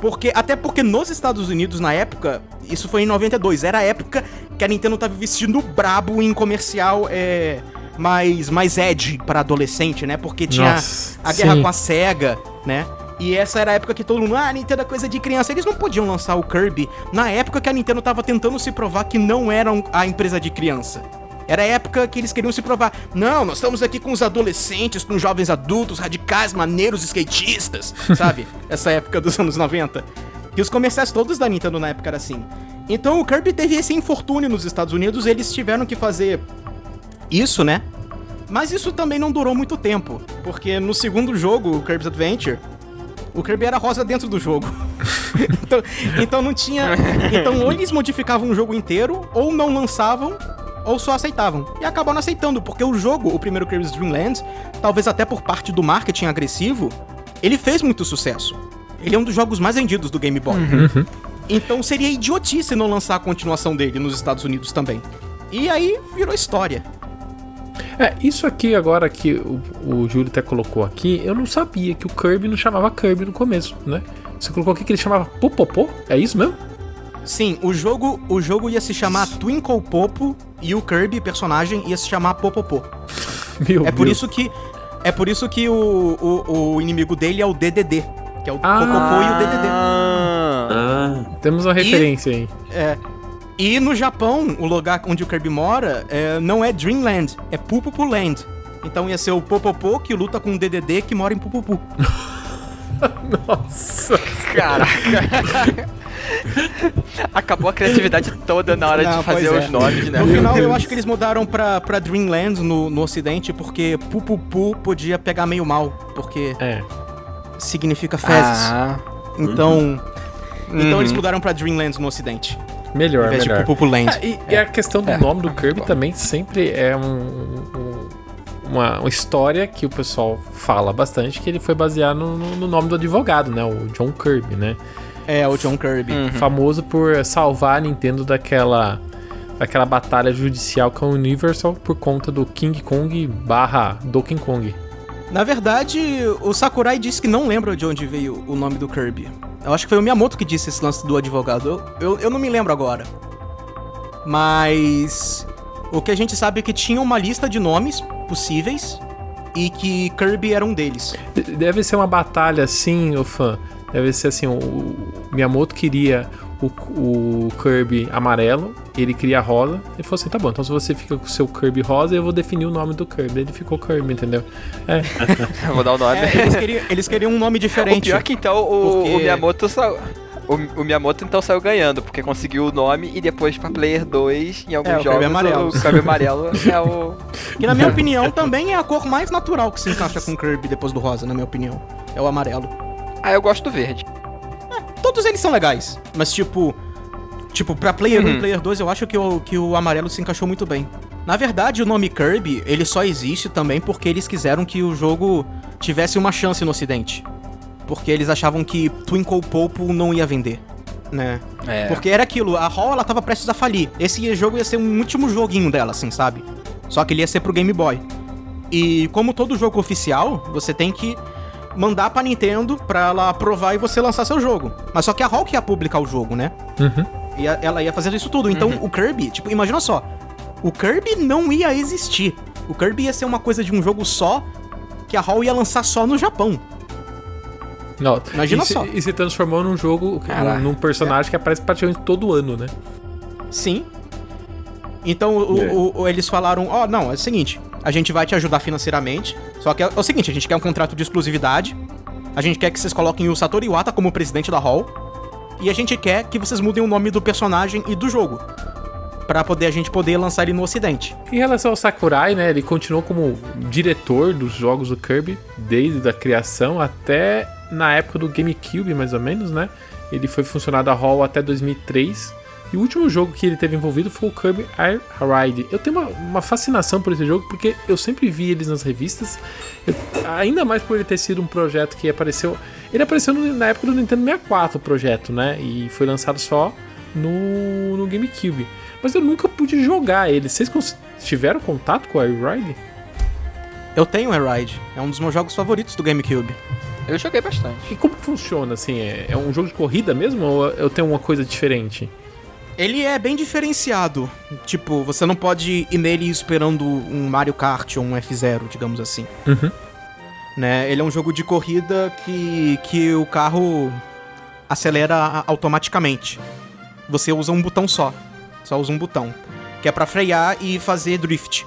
Porque, até porque nos Estados Unidos, na época, isso foi em 92, era a época que a Nintendo tava vestindo brabo em comercial é, mais, mais edgy pra adolescente, né? Porque tinha Nossa, a guerra sim. com a SEGA, né? E essa era a época que todo mundo, ah, Nintendo é coisa de criança. Eles não podiam lançar o Kirby na época que a Nintendo tava tentando se provar que não eram a empresa de criança. Era a época que eles queriam se provar. Não, nós estamos aqui com os adolescentes, com os jovens adultos, radicais, maneiros, skatistas, sabe? Essa época dos anos 90. E os comerciais todos da Nintendo na época era assim. Então o Kirby teve esse infortúnio nos Estados Unidos, eles tiveram que fazer isso, né? Mas isso também não durou muito tempo, porque no segundo jogo, o Kirby's Adventure, o Kirby era rosa dentro do jogo. então, então não tinha. Então ou eles modificavam o jogo inteiro, ou não lançavam, ou só aceitavam. E acabaram aceitando, porque o jogo, o primeiro Kirby's Dream Land, talvez até por parte do marketing agressivo, ele fez muito sucesso. Ele é um dos jogos mais vendidos do Game Boy. Então seria idiotice não lançar a continuação dele nos Estados Unidos também. E aí virou história. É, isso aqui agora que o, o Júlio até colocou aqui, eu não sabia que o Kirby não chamava Kirby no começo, né? Você colocou aqui que ele chamava Popopô? É isso mesmo? Sim, o jogo, o jogo ia se chamar Twinkle Popo e o Kirby, personagem, ia se chamar Popopô. Meu É por Deus. isso que é por isso que o, o, o inimigo dele é o DDD, que é o Ah. Popopô e o DDD. Ah, Ah, Temos uma referência aí. É. E no Japão, o lugar onde o Kirby mora é, não é Dreamland, é Pupupu Land. Então ia ser o Popopô que luta com o DDD que mora em Pupupu. Nossa. caraca. Acabou a criatividade toda na hora Não, de fazer é. os nomes, né? No final, eu acho que eles mudaram pra, pra Dreamland no, no ocidente porque Pupupu podia pegar meio mal, porque É. significa fezes. Ah, Então, então Uhum. eles mudaram pra Dreamland no ocidente, Melhor, invés melhor. de Pupupu Land. Ah, e, e a questão do É. nome do Kirby também sempre é um, um- uma, uma história que o pessoal fala bastante, que ele foi baseado no, no- no nome do advogado, né? O John Kirby, né? É, o John Kirby. Uhum. Famoso por salvar a Nintendo daquela, daquela batalha judicial com a Universal por conta do King Kong barra Donkey Kong. Na verdade, o Sakurai disse que não lembra de onde veio o nome do Kirby. Eu acho que foi o Miyamoto que disse esse lance do advogado. Eu, eu, eu não me lembro agora. Mas. O que a gente sabe é que tinha uma lista de nomes possíveis e que Kirby era um deles. De- Deve ser uma batalha assim, o fã. Deve ser assim, o, o Miyamoto queria o, o Kirby amarelo, ele queria rosa. Ele falou assim, tá bom, então se você fica com o seu Kirby rosa, eu vou definir o nome do Kirby. Ele ficou Kirby, entendeu? É, eu vou dar o nome. É, eles, queriam, eles queriam um nome o diferente. pior é que então o, Porque- o Miyamoto saiu. O, o Miyamoto então saiu ganhando, porque conseguiu o nome e depois pra Player 2, em alguns É, o jogos, Kirby amarelo. o Kirby amarelo é o. Que na minha opinião também é a cor mais natural que se encaixa com Kirby depois do rosa, na minha opinião. É o amarelo. Ah, eu gosto do verde. Todos eles são legais, mas tipo. Tipo, pra Player 1 Uhum. e Player 2, eu acho que o, que o amarelo se encaixou muito bem. Na verdade, o nome Kirby, ele só existe também porque eles quiseram que o jogo tivesse uma chance no ocidente. Porque eles achavam que Twinkle Popo não ia vender, né? É. Porque era aquilo, a Hall ela tava prestes a falir. Esse jogo ia ser um último joguinho dela, assim, sabe? Só que ele ia ser pro Game Boy. E como todo jogo oficial, você tem que mandar pra Nintendo pra ela aprovar e você lançar seu jogo. Mas só que a Hall que ia publicar o jogo, né? Uhum. E a- ela ia fazer isso tudo. Então o Kirby, tipo, imagina só. O Kirby não ia existir. O Kirby ia ser uma coisa de um jogo só que a Hall ia lançar só no Japão. Não, Imagina e se, só. E se transformou num jogo, Caraca. num personagem que aparece praticamente todo ano, né? Sim. Então o- É. o- o- eles falaram, ó, não, é o seguinte, a gente vai te ajudar financeiramente, só que é, o seguinte, a gente quer um contrato de exclusividade, a gente quer que vocês coloquem o Satoru Iwata como presidente da Hall, e a gente quer que vocês mudem o nome do personagem e do jogo, Pra poder a gente poder lançar ele no ocidente. Em relação ao Sakurai, né, ele continuou como diretor dos jogos do Kirby desde a criação até na época do GameCube, mais ou menos, né? Ele foi funcionar da Hall até 2003 E o último jogo que ele teve envolvido foi o Kirby Air Ride. Eu tenho uma, uma fascinação por esse jogo porque eu sempre vi eles nas revistas. Eu, ainda mais por ele ter sido um projeto que apareceu. Ele apareceu no, na época do Nintendo 64, o projeto, né? E foi lançado só no, no GameCube. Mas eu nunca pude jogar ele. Vocês tiveram contato com o Air Ride? Eu tenho Air Ride. É um dos meus jogos favoritos do GameCube. Eu joguei bastante. E como funciona, assim? É, é um jogo de corrida mesmo ou eu tenho uma coisa diferente? Ele é bem diferenciado. Tipo, você não pode ir nele esperando um Mario Kart ou um F0, digamos assim. Uhum. Né? Ele é um jogo de corrida que, que o carro acelera automaticamente. Você usa um botão só. Só usa um botão. Que é para frear e fazer drift.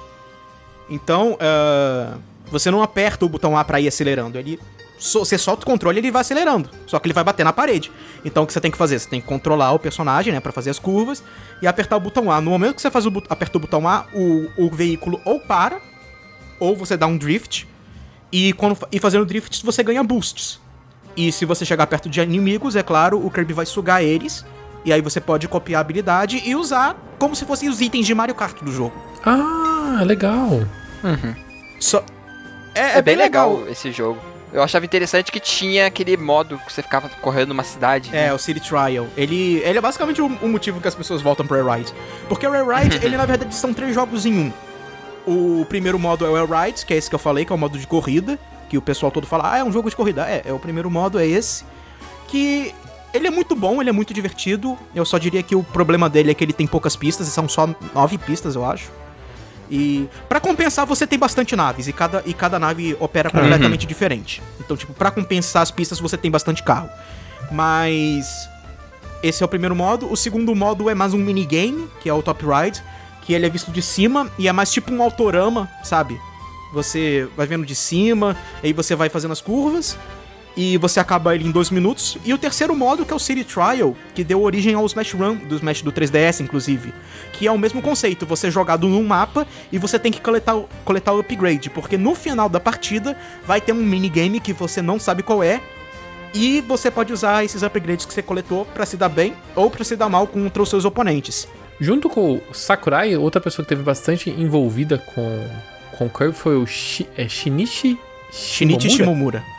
Então, uh, você não aperta o botão A pra ir acelerando. Ele você solta o controle e ele vai acelerando. Só que ele vai bater na parede. Então o que você tem que fazer? Você tem que controlar o personagem, né? Pra fazer as curvas. E apertar o botão A. No momento que você faz o aperta o botão A, o, o veículo ou para, ou você dá um drift. E, quando, e fazendo drifts você ganha boosts. E se você chegar perto de inimigos, é claro, o Kirby vai sugar eles. E aí você pode copiar a habilidade e usar como se fossem os itens de Mario Kart do jogo. Ah, legal. Uhum. Só... É, é, é, bem legal. legal esse jogo. Eu achava interessante que tinha aquele modo que você ficava correndo numa cidade. É, né? o City Trial. Ele, ele é basicamente o, o, motivo que as pessoas voltam pro Air Ride. Porque o Air Ride, ele na verdade são três jogos em um. O primeiro modo é o Air Ride, que é esse que eu falei, que é o modo de corrida. Que o pessoal todo fala, ah, é um jogo de corrida. É, é o primeiro modo, é esse. Que ele é muito bom, ele é muito divertido. Eu só diria que o problema dele é que ele tem poucas pistas, e são só nove pistas, eu acho. E para compensar, você tem bastante naves e cada, e cada nave opera uhum. completamente uhum. diferente. Então, tipo, para compensar as pistas, você tem bastante carro. Mas esse é o primeiro modo. O segundo modo é mais um minigame, que é o Top Ride, que ele é visto de cima e é mais tipo um autorama, sabe? Você vai vendo de cima, aí você vai fazendo as curvas e você acaba ele em dois minutos. E o terceiro modo, que é o City Trial, que deu origem ao Smash Run, do Smash do 3DS, inclusive. Que é o mesmo conceito, você é jogado num mapa e você tem que coletar, coletar o upgrade, porque no final da partida vai ter um minigame que você não sabe qual é, e você pode usar esses upgrades que você coletou para se dar bem ou para se dar mal contra os seus oponentes. Junto com o Sakurai, outra pessoa que teve bastante envolvida com, com o Kirby foi o Shi, é, Shinichi Shinichi Shimomura. Shinichi Shimomura.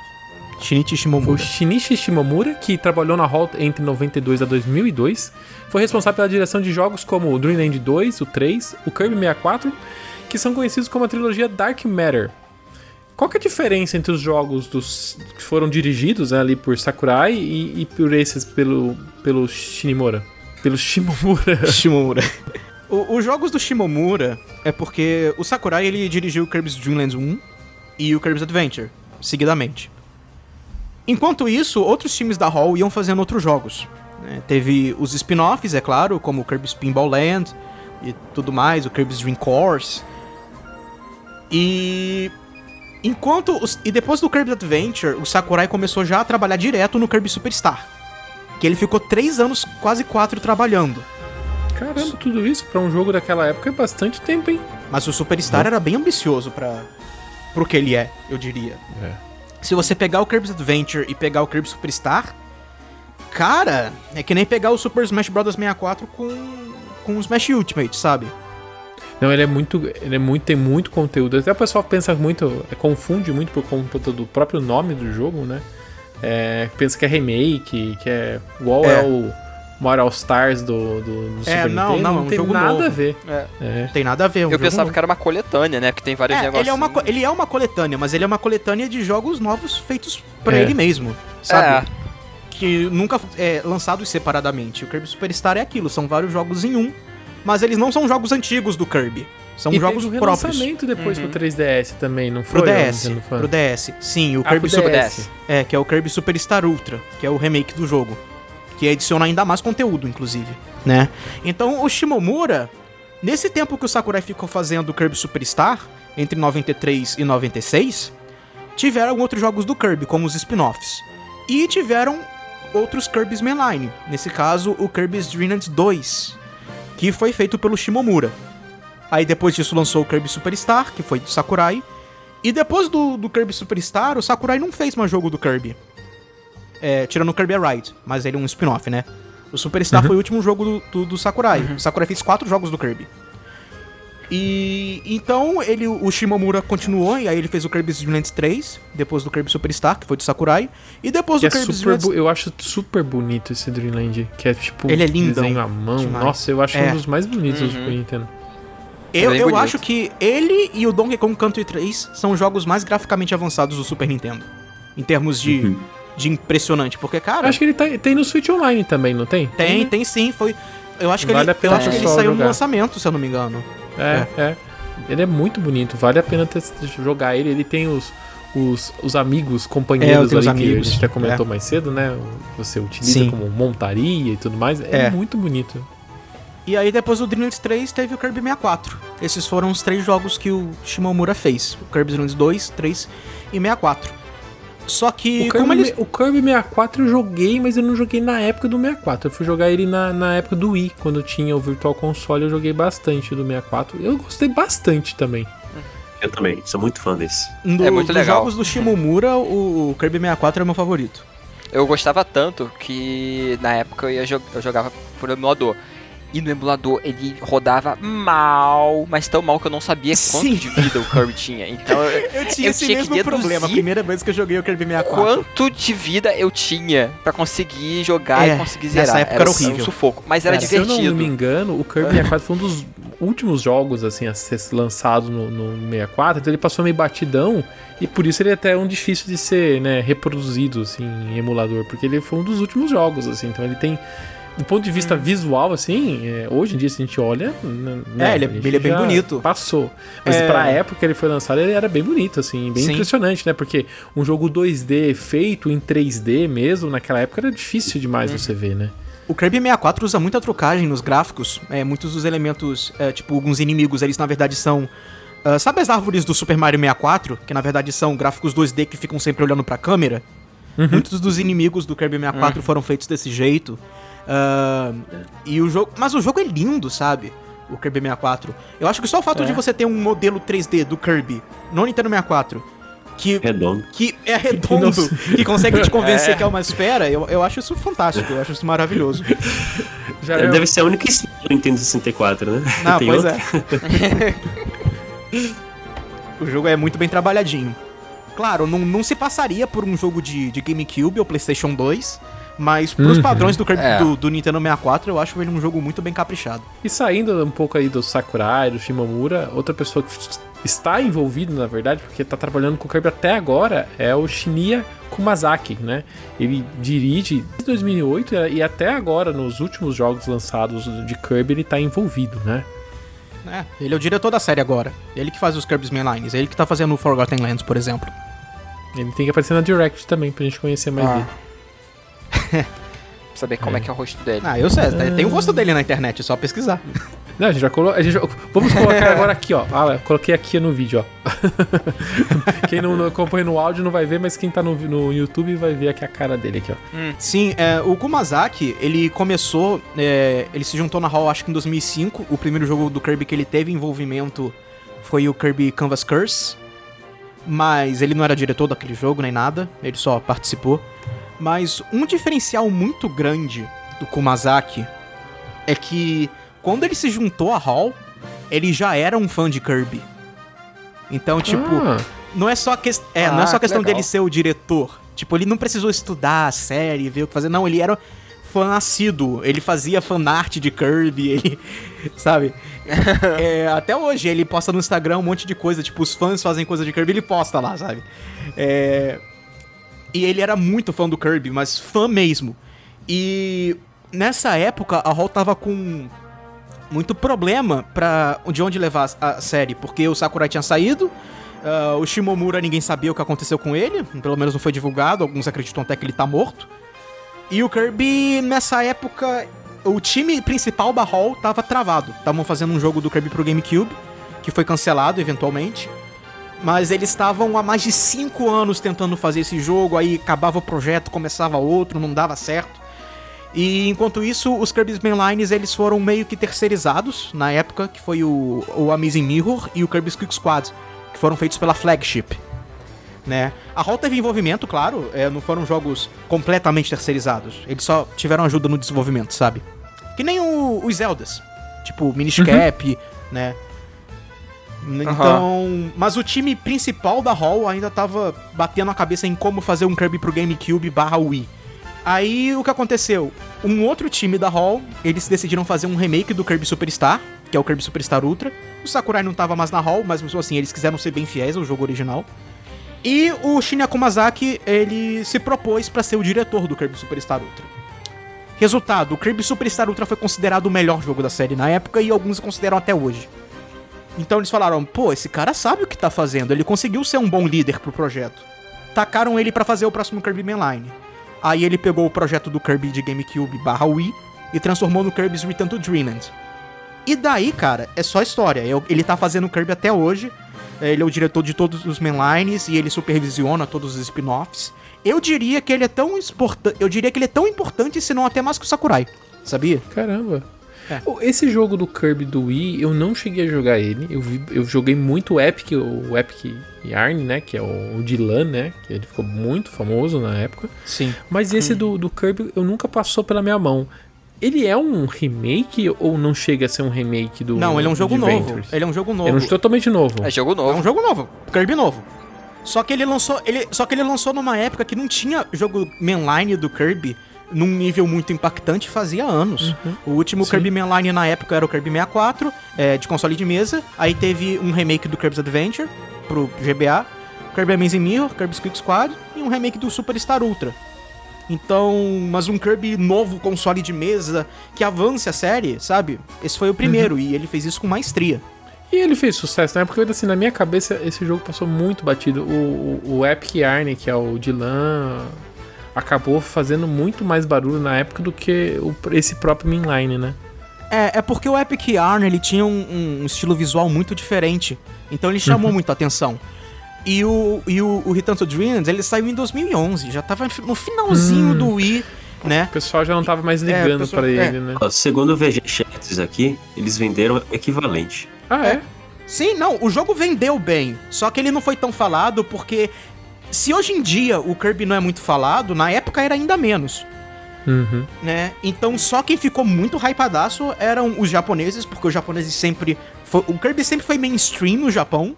O Shinichi Shimomura, que trabalhou na Halt entre 92 a 2002, foi responsável pela direção de jogos como o Dreamland 2, o 3, o Kirby 64, que são conhecidos como a trilogia Dark Matter. Qual que é a diferença entre os jogos dos, que foram dirigidos né, ali por Sakurai e, e, por esses pelo, pelo Shinimura? Pelo Shimomura. Shimomura. Os jogos do Shimomura é porque o Sakurai ele dirigiu o Kirby's Dream Land 1 e o Kirby's Adventure, seguidamente. Enquanto isso, outros times da Hall iam fazendo outros jogos. Né? Teve os spin-offs, é claro, como o Kirby's Pinball Land e tudo mais, o Kirby's Dream Course. E enquanto os... e depois do Kirby's Adventure, o Sakurai começou já a trabalhar direto no Kirby Superstar, que ele ficou três anos, quase quatro, trabalhando. Caramba, tudo isso para um jogo daquela época é bastante tempo, hein? Mas o Superstar era bem ambicioso para pro que ele é, eu diria. É se você pegar o Kirby's Adventure e pegar o Kirby Superstar, cara, é que nem pegar o Super Smash Bros 64 com com o Smash Ultimate, sabe? Não, ele é muito, ele é muito, tem muito conteúdo. Até o pessoal pensa muito, é, confunde muito por conta do próprio nome do jogo, né? É, pensa que é remake, que é igual é, é Mario All Stars do, do, do é, Super não, Nintendo. Não, não, não tem nada novo. a ver. É. é. Tem nada a ver. Um eu pensava novo. que era uma coletânea, né? Porque tem vários é, negócios. Ele é, uma, ele é uma coletânea, mas ele é uma coletânea de jogos novos feitos pra é. ele mesmo, sabe? É. Que nunca é lançados separadamente. O Kirby Superstar é aquilo, são vários jogos em um, mas eles não são jogos antigos do Kirby. São e jogos teve um próprios. lançamento depois uhum. pro 3DS também, não foi? Pro DS, pro DS. Sim, o ah, Kirby Super DS. É, que é o Kirby Superstar Ultra, que é o remake do jogo que adiciona ainda mais conteúdo, inclusive, né? Então, o Shimomura, nesse tempo que o Sakurai ficou fazendo o Kirby Superstar, entre 93 e 96, tiveram outros jogos do Kirby, como os spin-offs. E tiveram outros Kirby's Mainline, nesse caso o Kirby's Dream Land 2, que foi feito pelo Shimomura. Aí depois disso lançou o Kirby Superstar, que foi do Sakurai. E depois do, do Kirby Superstar, o Sakurai não fez mais jogo do Kirby é, tirando o Kirby Ride, mas ele é um spin-off, né? O Superstar uhum. foi o último jogo do, do, do Sakurai. Uhum. O Sakurai fez quatro jogos do Kirby. E então ele, o Shimomura continuou, e aí ele fez o Kirby's Dream Land 3, depois do Kirby Superstar, que foi do Sakurai, e depois que do é Kirby's Eu acho super bonito esse Dreamland, que é tipo ele é lindo, desenho à mão. Demais. Nossa, eu acho é. um dos mais bonitos uhum. do Super Nintendo. Eu, é eu acho que ele e o Donkey Kong Country 3 são os jogos mais graficamente avançados do Super Nintendo. Em termos de, uhum. De impressionante, porque, cara. Acho que ele tá, tem no Switch Online também, não tem? Tem, tem, tem sim. Foi. Eu acho que vale ele, eu acho que ele saiu jogar. no lançamento, se eu não me engano. É, é, é. Ele é muito bonito, vale a pena ter, jogar ele. Ele tem os, os, os amigos, companheiros é, ali amigos. que a gente já comentou é. mais cedo, né? Você utiliza Sim. como montaria e tudo mais. É, é, muito bonito. E aí depois do Dreamlands 3 teve o Kirby 64. Esses foram os três jogos que o Shimomura fez. O Kirby Dreamlands 2, 3 e 64. Só que, o como Kirby, eles... O Kirby 64 eu joguei, mas eu não joguei na época do 64. Eu fui jogar ele na, na época do Wii, quando tinha o Virtual Console, eu joguei bastante do 64. Eu gostei bastante também. Eu também, sou muito fã desse. Do, é muito legal. Dos jogos do Shimomura, o Kirby 64 é o meu favorito. Eu gostava tanto que na época eu, ia jog eu jogava por emulador. E no emulador ele rodava mal, mas tão mal que eu não sabia quanto Sim. de vida o Kirby tinha. Então eu, eu tinha eu esse tinha mesmo problema. A primeira vez que eu joguei o Kirby 64. Quanto de vida eu tinha para conseguir jogar é, e conseguir zerar. Nessa época era, era horrível. Um sufoco, mas era, era divertido. Se eu não me engano, o Kirby 64 foi um dos últimos jogos assim a ser lançado no, no 64, então ele passou meio batidão e por isso ele é até um difícil de ser, né, reproduzido assim em emulador, porque ele foi um dos últimos jogos assim, então ele tem do ponto de vista hum. visual, assim, é, hoje em dia, se a gente olha. Né, é, ele, é, ele é bem bonito. Passou. Mas é... pra época que ele foi lançado, ele era bem bonito, assim, bem Sim. impressionante, né? Porque um jogo 2D feito em 3D mesmo, naquela época era difícil demais hum. você ver, né? O Kirby 64 usa muita trocagem nos gráficos. É, muitos dos elementos, é, tipo, alguns inimigos, eles na verdade são. Uh, sabe as árvores do Super Mario 64? Que na verdade são gráficos 2D que ficam sempre olhando pra câmera? Uhum. Muitos dos inimigos do Kirby 64 uhum. foram feitos desse jeito. Uh, e o jogo. Mas o jogo é lindo, sabe? O Kirby 64. Eu acho que só o fato é. de você ter um modelo 3D do Kirby no Nintendo 64 que, redondo. que é redondo, que consegue te convencer é. que é uma esfera, eu, eu acho isso fantástico, eu acho isso maravilhoso. Já é, Deve ser a única esfera do Nintendo 64, né? Não, Tem pois outra? é. o jogo é muito bem trabalhadinho. Claro, não, não se passaria por um jogo de, de GameCube ou PlayStation 2, mas pros uhum. padrões do, é. do, do, Nintendo 64, eu acho ele um jogo muito bem caprichado. E saindo um pouco aí do Sakurai, do Shimomura, outra pessoa que está envolvido, na verdade, porque está trabalhando com o Kirby até agora, é o Shinya Kumazaki, né? Ele dirige desde 2008 e até agora, nos últimos jogos lançados de Kirby, ele está envolvido, né? É, ele é o diretor da série agora. Ele que faz os Kirby's Mainlines. Ele que tá fazendo o Forgotten Lands, por exemplo. Ele tem que aparecer na Direct também, pra gente conhecer mais ah. Pra saber como é. é. que é o rosto dele. Ah, eu sei. Tem o rosto dele na internet, é só pesquisar. Não, a gente vai colocar. Vamos colocar agora aqui, ó. Ah, coloquei aqui no vídeo, ó. quem não, não, acompanha no áudio não vai ver, mas quem tá no, no YouTube vai ver aqui a cara dele aqui, ó. Hum. Sim, é, o Kumazaki, ele começou. É, ele se juntou na Hall, acho que em 2005. O primeiro jogo do Kirby que ele teve envolvimento foi o Kirby Canvas Curse. Mas ele não era diretor daquele jogo nem nada, ele só participou. Mas um diferencial muito grande do Kumazaki é que quando ele se juntou a Hall, ele já era um fã de Kirby. Então, tipo, ah. não é só, que... é, ah, não é só questão dele ser o diretor. Tipo, ele não precisou estudar a série, ver o que fazer. Não, ele era fã assíduo. Ele fazia fanart de Kirby, ele. Sabe? é, até hoje, ele posta no Instagram um monte de coisa. Tipo, os fãs fazem coisa de Kirby, ele posta lá, sabe? É. E ele era muito fã do Kirby, mas fã mesmo. E nessa época a Hall tava com muito problema para de onde levar a série, porque o Sakurai tinha saído, uh, o Shimomura ninguém sabia o que aconteceu com ele, pelo menos não foi divulgado, alguns acreditam até que ele tá morto. E o Kirby, nessa época, o time principal da Hall tava travado. Estavam fazendo um jogo do Kirby pro GameCube, que foi cancelado eventualmente. Mas eles estavam há mais de 5 anos tentando fazer esse jogo, aí acabava o projeto, começava outro, não dava certo. E enquanto isso, os Kirby's Mainlines eles foram meio que terceirizados na época, que foi o, o Amazing Mirror e o Kirby's Quick Squad, que foram feitos pela Flagship. né? A HAL teve envolvimento, claro, é, não foram jogos completamente terceirizados. Eles só tiveram ajuda no desenvolvimento, sabe? Que nem o, os Zeldas. Tipo, Minish Cap, uhum. né? Então, uhum. mas o time principal da Hall ainda tava batendo a cabeça em como fazer um Kirby pro GameCube barra Wii. Aí o que aconteceu? Um outro time da Hall, eles decidiram fazer um remake do Kirby Superstar, que é o Kirby Superstar Ultra. O Sakurai não tava mais na Hall, mas mesmo assim eles quiseram ser bem fiéis ao jogo original. E o Shinya Kumazaki, ele se propôs para ser o diretor do Kirby Superstar Ultra. Resultado, o Kirby Superstar Ultra foi considerado o melhor jogo da série na época e alguns consideram até hoje. Então eles falaram, pô, esse cara sabe o que tá fazendo, ele conseguiu ser um bom líder pro projeto. Tacaram ele para fazer o próximo Kirby Mainline. Aí ele pegou o projeto do Kirby de GameCube barra Wii e transformou no Kirby's Return to Dreamland. E daí, cara, é só história. Ele tá fazendo Kirby até hoje. Ele é o diretor de todos os mainlines e ele supervisiona todos os spin-offs. Eu diria que ele é tão importante. Eu diria que ele é tão importante, se não até mais que o Sakurai. Sabia? Caramba. É. Esse jogo do Kirby do Wii, eu não cheguei a jogar ele. Eu, vi, eu joguei muito o Epic, o Epic Yarn, né? Que é o, o Dylan, né? Que ele ficou muito famoso na época. Sim. Mas esse hum. do, do Kirby, eu nunca passou pela minha mão. Ele é um remake ou não chega a ser um remake do Não, ele é um jogo novo. Ele é um jogo novo. É um totalmente novo. É jogo novo. É um jogo novo. Kirby novo. Só que ele lançou, ele, só que ele lançou numa época que não tinha jogo mainline do Kirby num nível muito impactante fazia anos. Uhum. O último Sim. Kirby Mainline na época era o Kirby 64, é, de console de mesa. Aí teve um remake do Kirby's Adventure pro GBA, Kirby Amazing Mirror, Kirby's Quick Squad e um remake do Super Star Ultra. Então, mas um Kirby novo console de mesa que avance a série, sabe? Esse foi o primeiro uhum. e ele fez isso com maestria. E ele fez sucesso, né? Porque assim, na minha cabeça esse jogo passou muito batido. O, o, o Epic Yarn, que é o Dylan acabou fazendo muito mais barulho na época do que o, esse próprio mainline, né? É, é porque o Epic Yarn ele tinha um, um estilo visual muito diferente, então ele chamou uhum. muito a atenção. E o, e o, o Return to Dreams, ele saiu em 2011, já tava no finalzinho hum. do Wii, né? O pessoal já não tava mais é, ligando é, para ele, né? Segundo o VG Chats aqui, eles venderam equivalente. Ah, é? é? Sim, não, o jogo vendeu bem, só que ele não foi tão falado porque se hoje em dia o Kirby não é muito falado, na época era ainda menos. Uhum. Né? Então só quem ficou muito hypadaço eram os japoneses, porque os japoneses sempre. Foi, o Kirby sempre foi mainstream no Japão.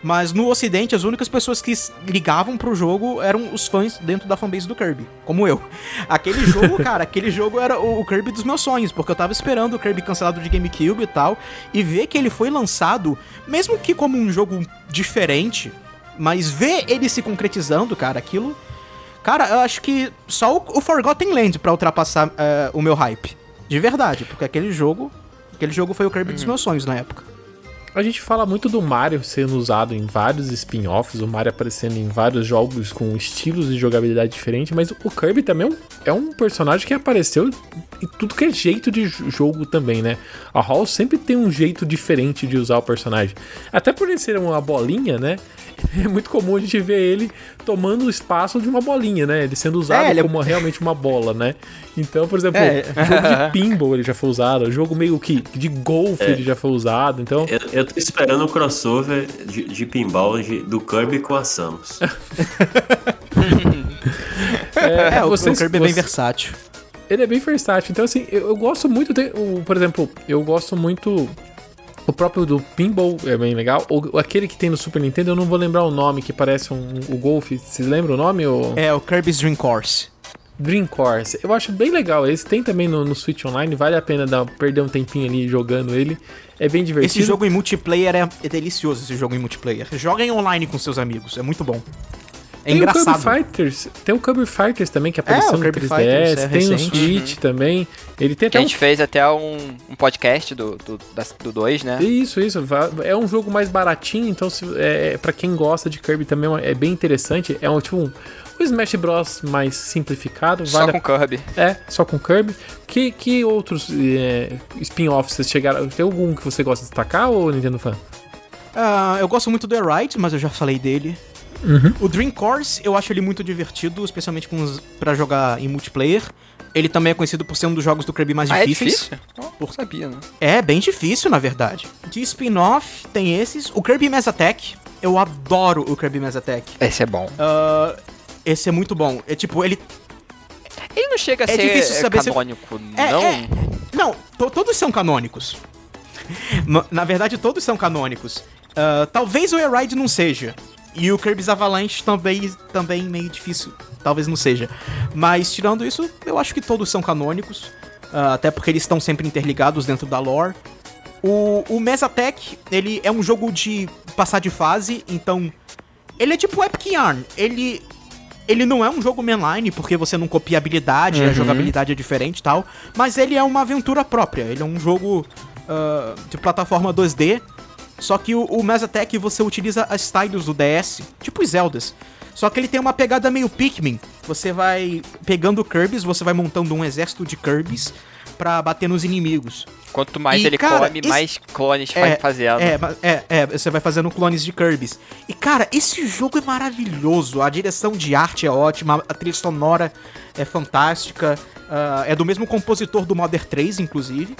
Mas no ocidente, as únicas pessoas que ligavam pro jogo eram os fãs dentro da fanbase do Kirby, como eu. Aquele jogo, cara, aquele jogo era o, o, Kirby dos meus sonhos, porque eu tava esperando o Kirby cancelado de GameCube e tal, e ver que ele foi lançado, mesmo que como um jogo diferente, mas ver ele se concretizando, cara, aquilo. Cara, eu acho que só o, o Forgotten Land pra ultrapassar uh, o meu hype. De verdade, porque aquele jogo. Aquele jogo foi o Kirby uhum. dos meus sonhos na época. A gente fala muito do Mario sendo usado em vários spin-offs, o Mario aparecendo em vários jogos com estilos de jogabilidade diferentes, mas o Kirby também é um, é um personagem que apareceu em tudo que é jeito de jogo também, né? A Hall sempre tem um jeito diferente de usar o personagem. Até por ele ser uma bolinha, né? é muito comum a gente ver ele tomando o espaço de uma bolinha, né? Ele sendo usado é, ele... É como realmente uma bola, né? Então, por exemplo, é. jogo de pinball ele já foi usado, jogo meio que de golfe é. ele já foi usado, então... Eu, eu tô esperando o crossover de, de pinball de, do Kirby com a Samus. é, é, o, Kirby é bem versátil. Ele é bem versátil, então assim, eu, eu gosto muito, de, o, por exemplo, eu gosto muito o próprio do Pinball é bem legal. O, aquele que tem no Super Nintendo, eu não vou lembrar o nome, que parece um, o Golf. Você lembra o nome? Ou... É, o Kirby's Dream Course. Dream Course. Eu acho bem legal. Esse tem também no, no Switch Online. Vale a pena dar, perder um tempinho ali jogando ele. É bem divertido. Esse jogo em multiplayer é, é delicioso, esse jogo em multiplayer. Joguem online com seus amigos, é muito bom. É tem engraçado. o Kirby Fighters, tem o Kirby Fighters também que apareceu é, no 3DS, Fighters, é tem o Switch uhum. também. Ele tem que a gente um... fez até um, um podcast do 2, do, do né? Isso, isso. É um jogo mais baratinho, então se, é, para quem gosta de Kirby também é bem interessante. É um tipo um, o Smash Bros mais simplificado. Só vale com a... Kirby. É, só com Kirby. Que, que outros é, spin-offs vocês chegaram? Tem algum que você gosta de destacar ou Nintendo Fan? Uh, eu gosto muito do Air Ride, mas eu já falei dele. Uhum. O Dream Course eu acho ele muito divertido, especialmente para jogar em multiplayer. Ele também é conhecido por ser um dos jogos do Kirby mais ah, difíceis. É difícil? Por... sabia, né? É, bem difícil, na verdade. De spin-off, tem esses. O Kirby Mass Attack, eu adoro o Kirby Mass Attack. Esse é bom. Uh, esse é muito bom. É tipo, ele. Ele não chega a É ser saber se- canônico, É, não? é. Não, to- todos são canônicos. Na verdade, todos são canônicos. Ah, talvez o Air não seja. E o Kirby's Avalanche também, também meio difícil. Talvez não seja. Mas tirando isso, eu acho que todos são canônicos. ah, até porque eles estão sempre interligados dentro da lore. O, o Mass Attack, ele é um jogo de passar de fase, então. Ele é tipo Epic Yarn. Ele. Ele não é um jogo mainline, porque você não copia habilidade, a jogabilidade é diferente e tal. Mas ele é uma aventura própria. Ele é um jogo ah, de plataforma 2D. Só que o, o Mass Attack você utiliza as tiles do DS, tipo os Zeldas. Só que ele tem uma pegada meio Pikmin. Você vai pegando Kirby's, você vai montando um exército de Kirby's pra bater nos inimigos. Quanto mais E, ele cara, come, esse- mais clones vai fazendo. É, é, é, você vai fazendo clones de Kirby's. E, cara, esse jogo é maravilhoso. A direção de arte é ótima, a trilha sonora é fantástica. ah, é do mesmo compositor do Mother 3, inclusive.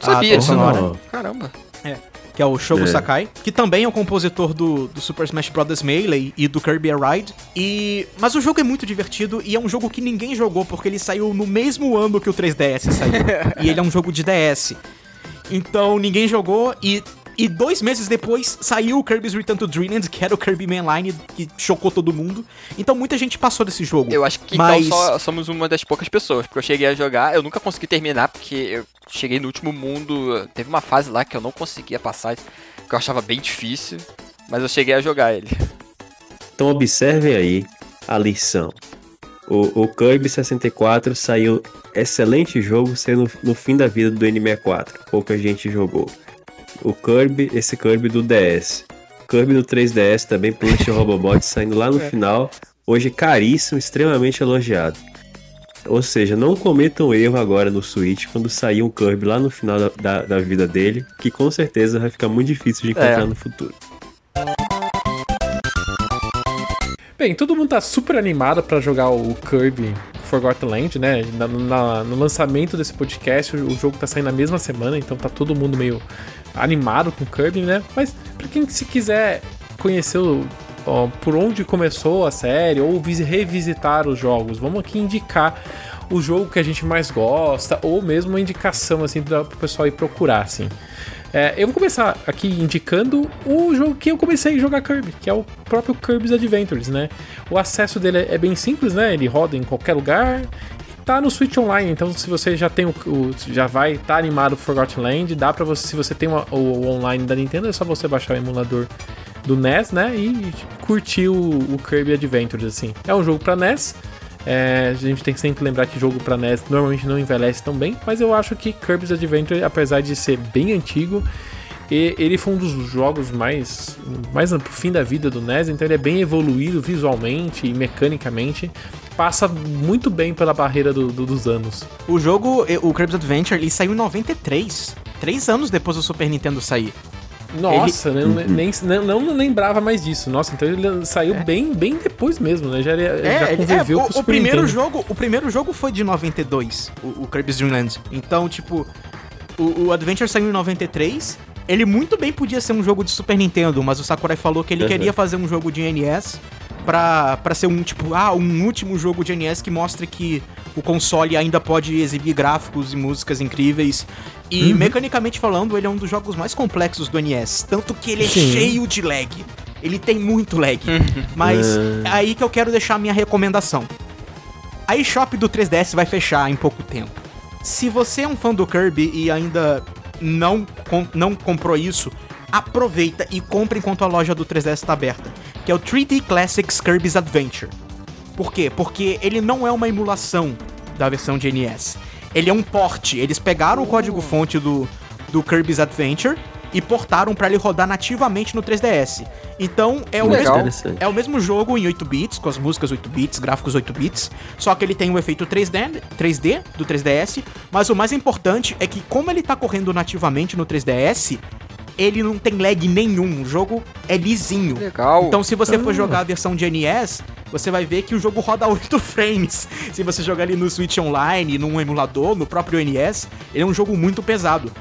Sabia disso, sonora, não. Que é o Shogo É. Sakai, que também é o compositor do, do Super Smash Bros. Melee e do Kirby Air Ride. E... Mas o jogo é muito divertido e é um jogo que ninguém jogou porque ele saiu no mesmo ano que o 3DS saiu. e ele é um jogo de DS. Então ninguém jogou e, e dois meses depois saiu o Kirby's Return to Dreamland, que era o Kirby Mainline, que chocou todo mundo. Então muita gente passou desse jogo. Eu acho que Mas- então só somos uma das poucas pessoas, porque eu cheguei a jogar, eu nunca consegui terminar, porque eu cheguei no último mundo, teve uma fase lá que eu não conseguia passar, que eu achava bem difícil, mas eu cheguei a jogar ele. Então observem aí a lição. O, o Kirby 64 saiu excelente jogo sendo no fim da vida do N64. Pouca gente jogou. O Kirby, esse Kirby do DS. Kirby do 3DS também, Punch Robobot saindo lá no final. Hoje caríssimo, extremamente elogiado. Ou seja, não cometam erro agora no Switch quando sair um Kirby lá no final da, da, da vida dele, que com certeza vai ficar muito difícil de encontrar É. no futuro. Bem, todo mundo tá super animado pra jogar o Kirby Forgotten Land, né? Na- na- no lançamento desse podcast, o, o jogo tá saindo na mesma semana, então tá todo mundo meio animado com Kirby, né? Mas pra quem se quiser conhecer o, ó, por onde começou a série ou visi- revisitar os jogos, vamos aqui indicar o jogo que a gente mais gosta ou mesmo uma indicação assim para o pessoal ir procurar, assim. É, eu vou começar aqui indicando o jogo que eu comecei a jogar Kirby, que é o próprio Kirby's Adventures, né? O acesso dele é bem simples, né? Ele roda em qualquer lugar. Tá no Switch Online, então se você já tem o, o- já vai tá animado Forgotten Land, dá para você, se você tem o, o online da Nintendo, é só você baixar o emulador do NES, né? E curtir o, o Kirby Adventures assim. É um jogo para NES. é, a gente tem que sempre lembrar que jogo para NES normalmente não envelhece tão bem, mas eu acho que Kirby's Adventure, apesar de ser bem antigo, e ele foi um dos jogos mais, mais pro fim da vida do NES, então ele é bem evoluído visualmente e mecanicamente. Passa muito bem pela barreira do- do- dos anos. O jogo, o Kirby's Adventure, ele saiu em 93. Três anos depois do Super Nintendo sair. Nossa, né, nem, nem- não, não lembrava mais disso. Nossa, então ele saiu bem, bem depois mesmo, né? Já, era- já ele- conviveu o, com o o primeiro Nintendo. jogo, o primeiro jogo foi de 92, o, o Kirby's Dream Land. Então, tipo, o, o Adventure saiu em 93. Ele muito bem podia ser um jogo de Super Nintendo, mas o Sakurai falou que ele Uhum. queria fazer um jogo de NES pra, pra ser um, tipo, ah, um último jogo de NES que mostre que o console ainda pode exibir gráficos e músicas incríveis. E, Uhum. mecanicamente falando, ele é um dos jogos mais complexos do NES. Tanto que ele é Sim. cheio de lag. Ele tem muito lag. Mas Uhum. é aí que eu quero deixar a minha recomendação. A eShop do 3DS vai fechar em pouco tempo. Se você é um fã do Kirby e ainda não, com- não comprou isso, aproveita e compre enquanto a loja do 3DS está aberta, que é o 3D Classics Kirby's Adventure. Por quê? Porque ele não é uma emulação da versão de NES. Ele é um port. Eles pegaram o código-fonte do, do Kirby's Adventure e portaram para ele rodar nativamente no 3DS. Então é o Legal. mesmo é o mesmo jogo em 8 bits, com as músicas 8 bits, gráficos 8 bits, só que ele tem o efeito 3D, 3D do 3DS, mas o mais importante é que como ele tá correndo nativamente no 3DS, ele não tem lag nenhum, o jogo é lisinho. Legal. Então se você for Ah. jogar a versão de NES, você vai ver que o jogo roda 8 frames. Se você jogar ali no Switch Online, num emulador, no próprio NES, ele é um jogo muito pesado.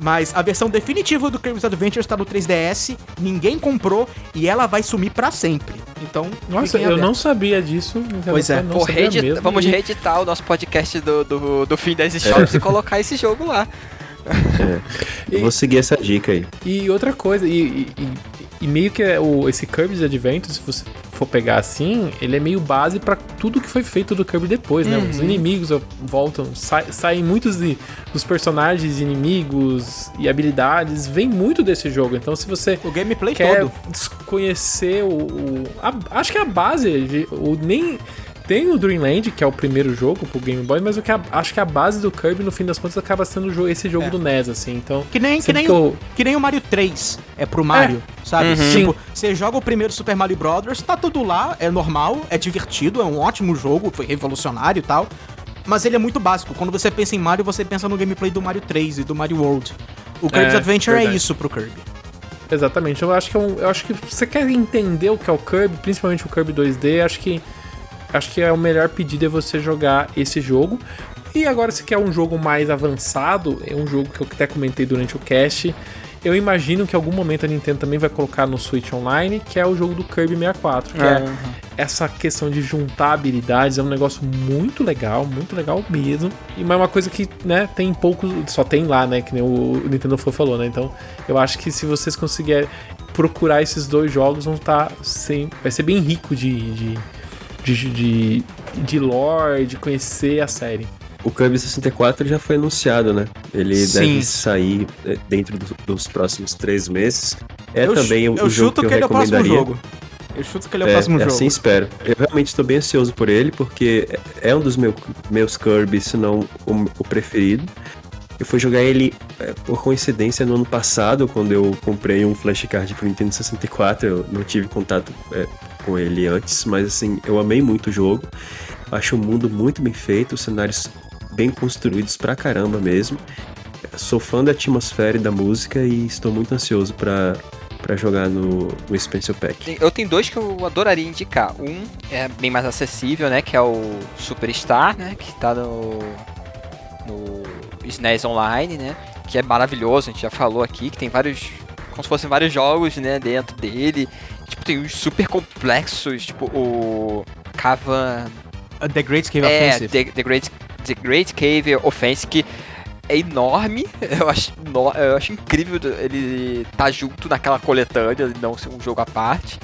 Mas a versão definitiva do Kirby's Adventure está no 3DS, ninguém comprou e ela vai sumir para sempre. Então, nossa, eu não sabia disso. Pois é, Pô, reedit... vamos reeditar o nosso podcast do, do, do fim das shops é. e colocar esse jogo lá. É. Eu vou seguir essa dica aí. E outra coisa, e, e, e meio que é o, esse Kirby's Adventure, se você for pegar assim, ele é meio base para tudo que foi feito do Kirby depois, né? Uhum. Os inimigos voltam, sa saem muitos de, dos personagens, inimigos e habilidades, vem muito desse jogo. Então, se você o gameplay quer todo conhecer o, o a, acho que a base, o nem tem o Dreamland, que é o primeiro jogo pro Game Boy, mas eu que acho que a base do Kirby, no fim das contas, acaba sendo esse jogo é. do NES, assim. Então, que nem, que nem, que, eu... que nem o Mario 3 é pro Mario, é. sabe? Uhum. Tipo, você joga o primeiro Super Mario Brothers, tá tudo lá, é normal, é divertido, é um ótimo jogo, foi revolucionário e tal. Mas ele é muito básico. Quando você pensa em Mario, você pensa no gameplay do Mario 3 e do Mario World. O Kirby's é, Adventure é verdade. é isso pro Kirby. Exatamente. Eu acho que é um, eu acho que você quer entender o que é o Kirby, principalmente o Kirby 2D, acho que acho que é o melhor pedido é você jogar esse jogo. E agora, se quer um jogo mais avançado, é um jogo que eu até comentei durante o cast. Eu imagino que em algum momento a Nintendo também vai colocar no Switch Online, que é o jogo do Kirby 64, que é, é essa questão de juntar habilidades, é um negócio muito legal, muito legal mesmo. E mas é uma coisa que, né, tem pouco, só tem lá, né, que nem o Nintendo foi falou, né? Então, eu acho que se vocês conseguirem procurar esses dois jogos, vão estar tá sem, vai ser bem rico de, de de, de, de lore, de conhecer a série. O Kirby 64 já foi anunciado, né? Ele Sim. deve sair é, dentro do, dos próximos três meses. É eu também o, eu jogo que eu que ele recomendaria. É o próximo jogo. Eu chuto que ele é o é, próximo jogo. Assim espero. Eu realmente estou bem ansioso por ele, porque é um dos meu, meus Kirby, se não o, o preferido. Eu fui jogar ele é, por coincidência no ano passado, quando eu comprei um flashcard pro Nintendo 64. Eu não tive contato é, com ele antes, mas assim, eu amei muito o jogo. Acho o mundo muito bem feito, os cenários bem construídos pra caramba mesmo. Sou fã da atmosfera e da música e estou muito ansioso para para jogar no, no Expansion Pack. Eu tenho dois que eu adoraria indicar. Um é bem mais acessível, né, que é o Superstar, né, que tá no no SNES Online, né, que é maravilhoso, a gente já falou aqui, que tem vários como se fossem vários jogos, né, dentro dele. Tipo, tem uns super complexos, tipo o Cava... Uh, the Great Cave é, Offensive. The, The, Great, The Great Cave Offensive, que é enorme. Eu acho, eu acho incrível ele estar tá junto naquela coletânea, não ser um jogo à parte.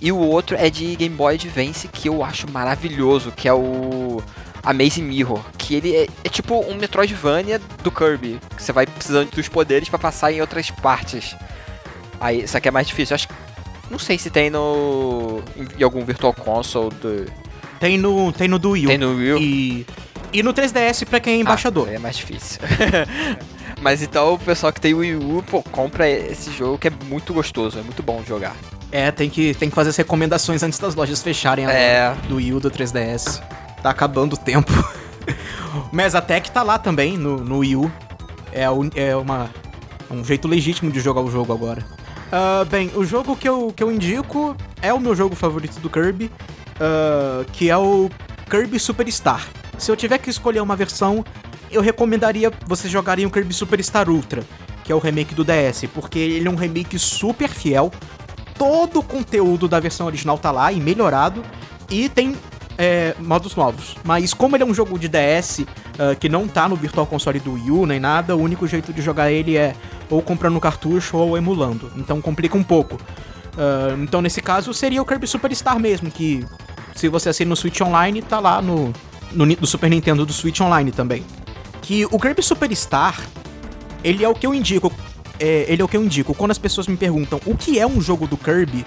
E o outro é de Game Boy Advance, que eu acho maravilhoso, que é o Amazing Mirror, que ele é, é, tipo um Metroidvania do Kirby, que você vai precisando dos poderes para passar em outras partes. Aí, isso aqui é mais difícil. Eu acho não sei se tem no. em, algum Virtual Console do. Tem no, tem no do Wii U. Tem no Wii. E, e no 3DS pra quem é embaixador. Ah, é mais difícil. Mas então o pessoal que tem o Wii U, pô, compra esse jogo que é muito gostoso, é muito bom jogar. É, tem que, tem que fazer as recomendações antes das lojas fecharem é. do Wii U, do 3DS. Tá acabando o tempo. o Mesatec tá lá também, no, no Wii U. É, é uma, um jeito legítimo de jogar o jogo agora. Uh, bem, o jogo que eu, que eu indico é o meu jogo favorito do Kirby, uh, que é o Kirby Superstar. Se eu tiver que escolher uma versão, eu recomendaria vocês jogarem o Kirby Superstar Ultra, que é o remake do DS, porque ele é um remake super fiel. Todo o conteúdo da versão original tá lá e melhorado, e tem é, modos novos. Mas como ele é um jogo de DS uh, ah, que não tá no Virtual Console do Wii U nem nada, o único jeito de jogar ele é ou comprando cartucho ou emulando. Então complica um pouco. Uh, então nesse caso seria o Kirby Superstar mesmo, que se você assina no Switch Online, tá lá no, no, no Super Nintendo do Switch Online também. Que o Kirby Superstar, ele é o que eu indico. É, ele é o que eu indico. Quando as pessoas me perguntam o que é um jogo do Kirby,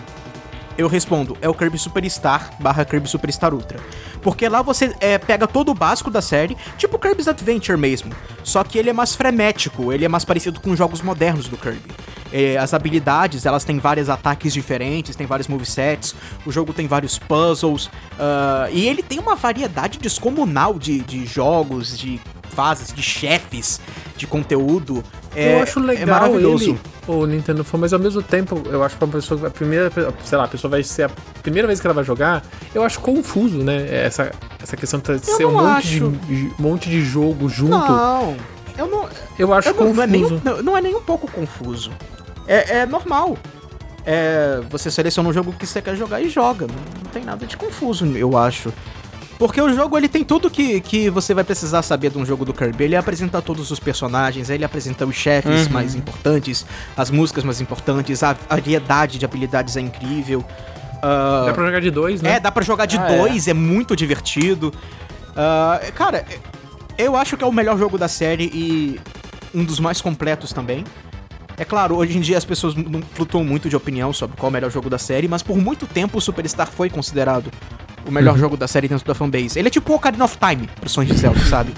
eu respondo, é o Kirby Superstar barra Kirby Superstar Ultra. Porque lá você é, pega todo o básico da série, tipo Kirby's Adventure mesmo. Só que ele é mais frenético, ele é mais parecido com os jogos modernos do Kirby. É, as habilidades, elas têm vários ataques diferentes, tem vários movesets, o jogo tem vários puzzles, uh, e ele tem uma variedade descomunal de, de jogos, de fases, de chefes, de conteúdo. É, eu acho legal é. Ele, o Nintendo Phone, mas ao mesmo tempo, eu acho que a pessoa, a primeira, sei lá, a pessoa vai ser a primeira vez que ela vai jogar, eu acho confuso, né? Essa, essa questão de ser um monte de, monte de jogo junto. Não. Eu não, eu acho Eu não, confuso. não é nem, não, não é nem um pouco confuso. É, é normal. É, você seleciona um jogo que você quer jogar e joga. Não, não tem nada de confuso, eu acho. Porque o jogo ele tem tudo que, que você vai precisar saber de um jogo do Kirby. Ele apresenta todos os personagens, ele apresenta os chefes mais importantes, as músicas mais importantes, a variedade de habilidades é incrível. Ah, Dá pra jogar de dois, né? é, dá pra jogar de Ah, é. dois, é. muito divertido. Ah, cara, eu acho que é o melhor jogo da série e um dos mais completos também. É claro, hoje em dia as pessoas não flutuam muito de opinião sobre qual é o melhor jogo da série, mas por muito tempo o Superstar foi considerado o melhor Uhum. jogo da série dentro da fanbase. Ele é tipo o Ocarina of Time pro Sonhos de Zelda, sabe?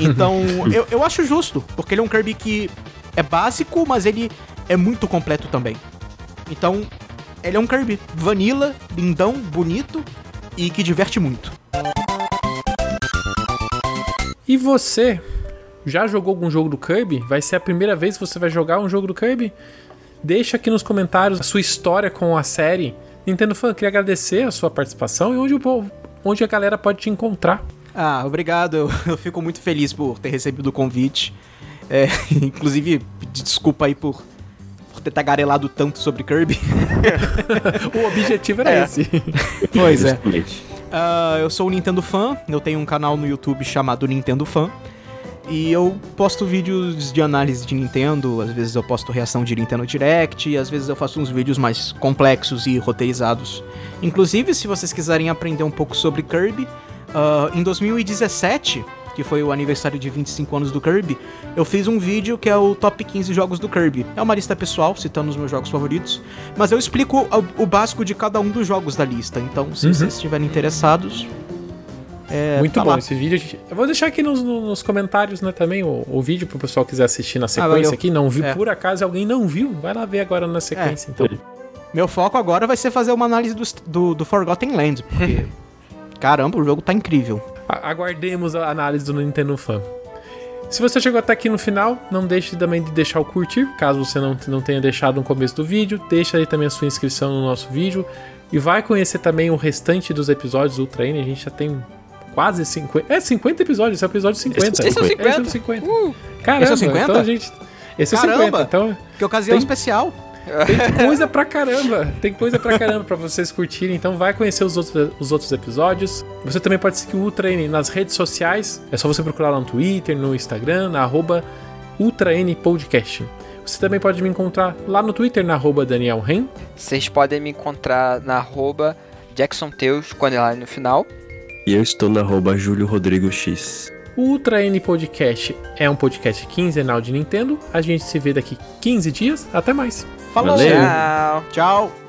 Então, eu, eu acho justo, porque ele é um Kirby que é básico, mas ele é muito completo também. Então, ele é um Kirby vanilla, lindão, bonito e que diverte muito. E você já jogou algum jogo do Kirby? Vai ser a primeira vez que você vai jogar um jogo do Kirby? Deixa aqui nos comentários a sua história com a série. Nintendo Fan, queria agradecer a sua participação e onde, o povo- onde a galera pode te encontrar. Ah, obrigado. Eu, eu fico muito feliz por ter recebido o convite. É, inclusive, pedir desculpa aí por, por ter tagarelado tanto sobre Kirby. O objetivo era É. esse. pois é. Ah, eu sou o Nintendo Fan, eu tenho um canal no YouTube chamado Nintendo Fan. E eu posto vídeos de análise de Nintendo, às vezes eu posto reação de Nintendo Direct, e às vezes eu faço uns vídeos mais complexos e roteirizados. Inclusive, se vocês quiserem aprender um pouco sobre Kirby, ah, em 2017, que foi o aniversário de 25 anos do Kirby, eu fiz um vídeo que é o Top 15 Jogos do Kirby. É uma lista pessoal, citando os meus jogos favoritos, mas eu explico o, o básico de cada um dos jogos da lista. Então, se Uhum. vocês estiverem interessados, é, Muito tá bom lá. esse vídeo. Eu vou deixar aqui nos, nos comentários, né, também o, o vídeo pro pessoal que quiser assistir na sequência valeu. aqui. Não viu, É. por acaso alguém não viu, vai lá ver agora na sequência, então. Meu foco agora vai ser fazer uma análise do, do, do Forgotten Land, porque, caramba, o jogo tá incrível. A- Aguardemos a análise do Nintendo Fan. Se você chegou até aqui no final, não deixe também de deixar o curtir, caso você não, não tenha deixado no começo do vídeo. Deixa aí também a sua inscrição no nosso vídeo. E vai conhecer também o restante dos episódios do Ultra N. A gente já tem quase 50. É, 50 episódios, esse é o episódio 50. Esse é o 50? Esse é o 50. Caramba, Esse é o 50? Então a gente. Esse é o Caramba! 50. Então Que ocasião Tem- especial. tem coisa pra caramba. Tem coisa pra caramba pra vocês curtirem. Então vai conhecer os outros, os outros episódios. Você também pode seguir o Ultra N nas redes sociais. É só você procurar lá no Twitter, no Instagram, na arroba Ultra N Podcast. Você também pode me encontrar lá no Twitter, na arroba Daniel Ren. Vocês podem me encontrar na arroba Jackson Teus, quando é lá no final. E eu estou na arroba Júlio Rodrigo X. O Ultra N Podcast é um podcast quinzenal de Nintendo. A gente se vê daqui 15 dias. Até mais. Falou. Valeu. Tchau! Tchau.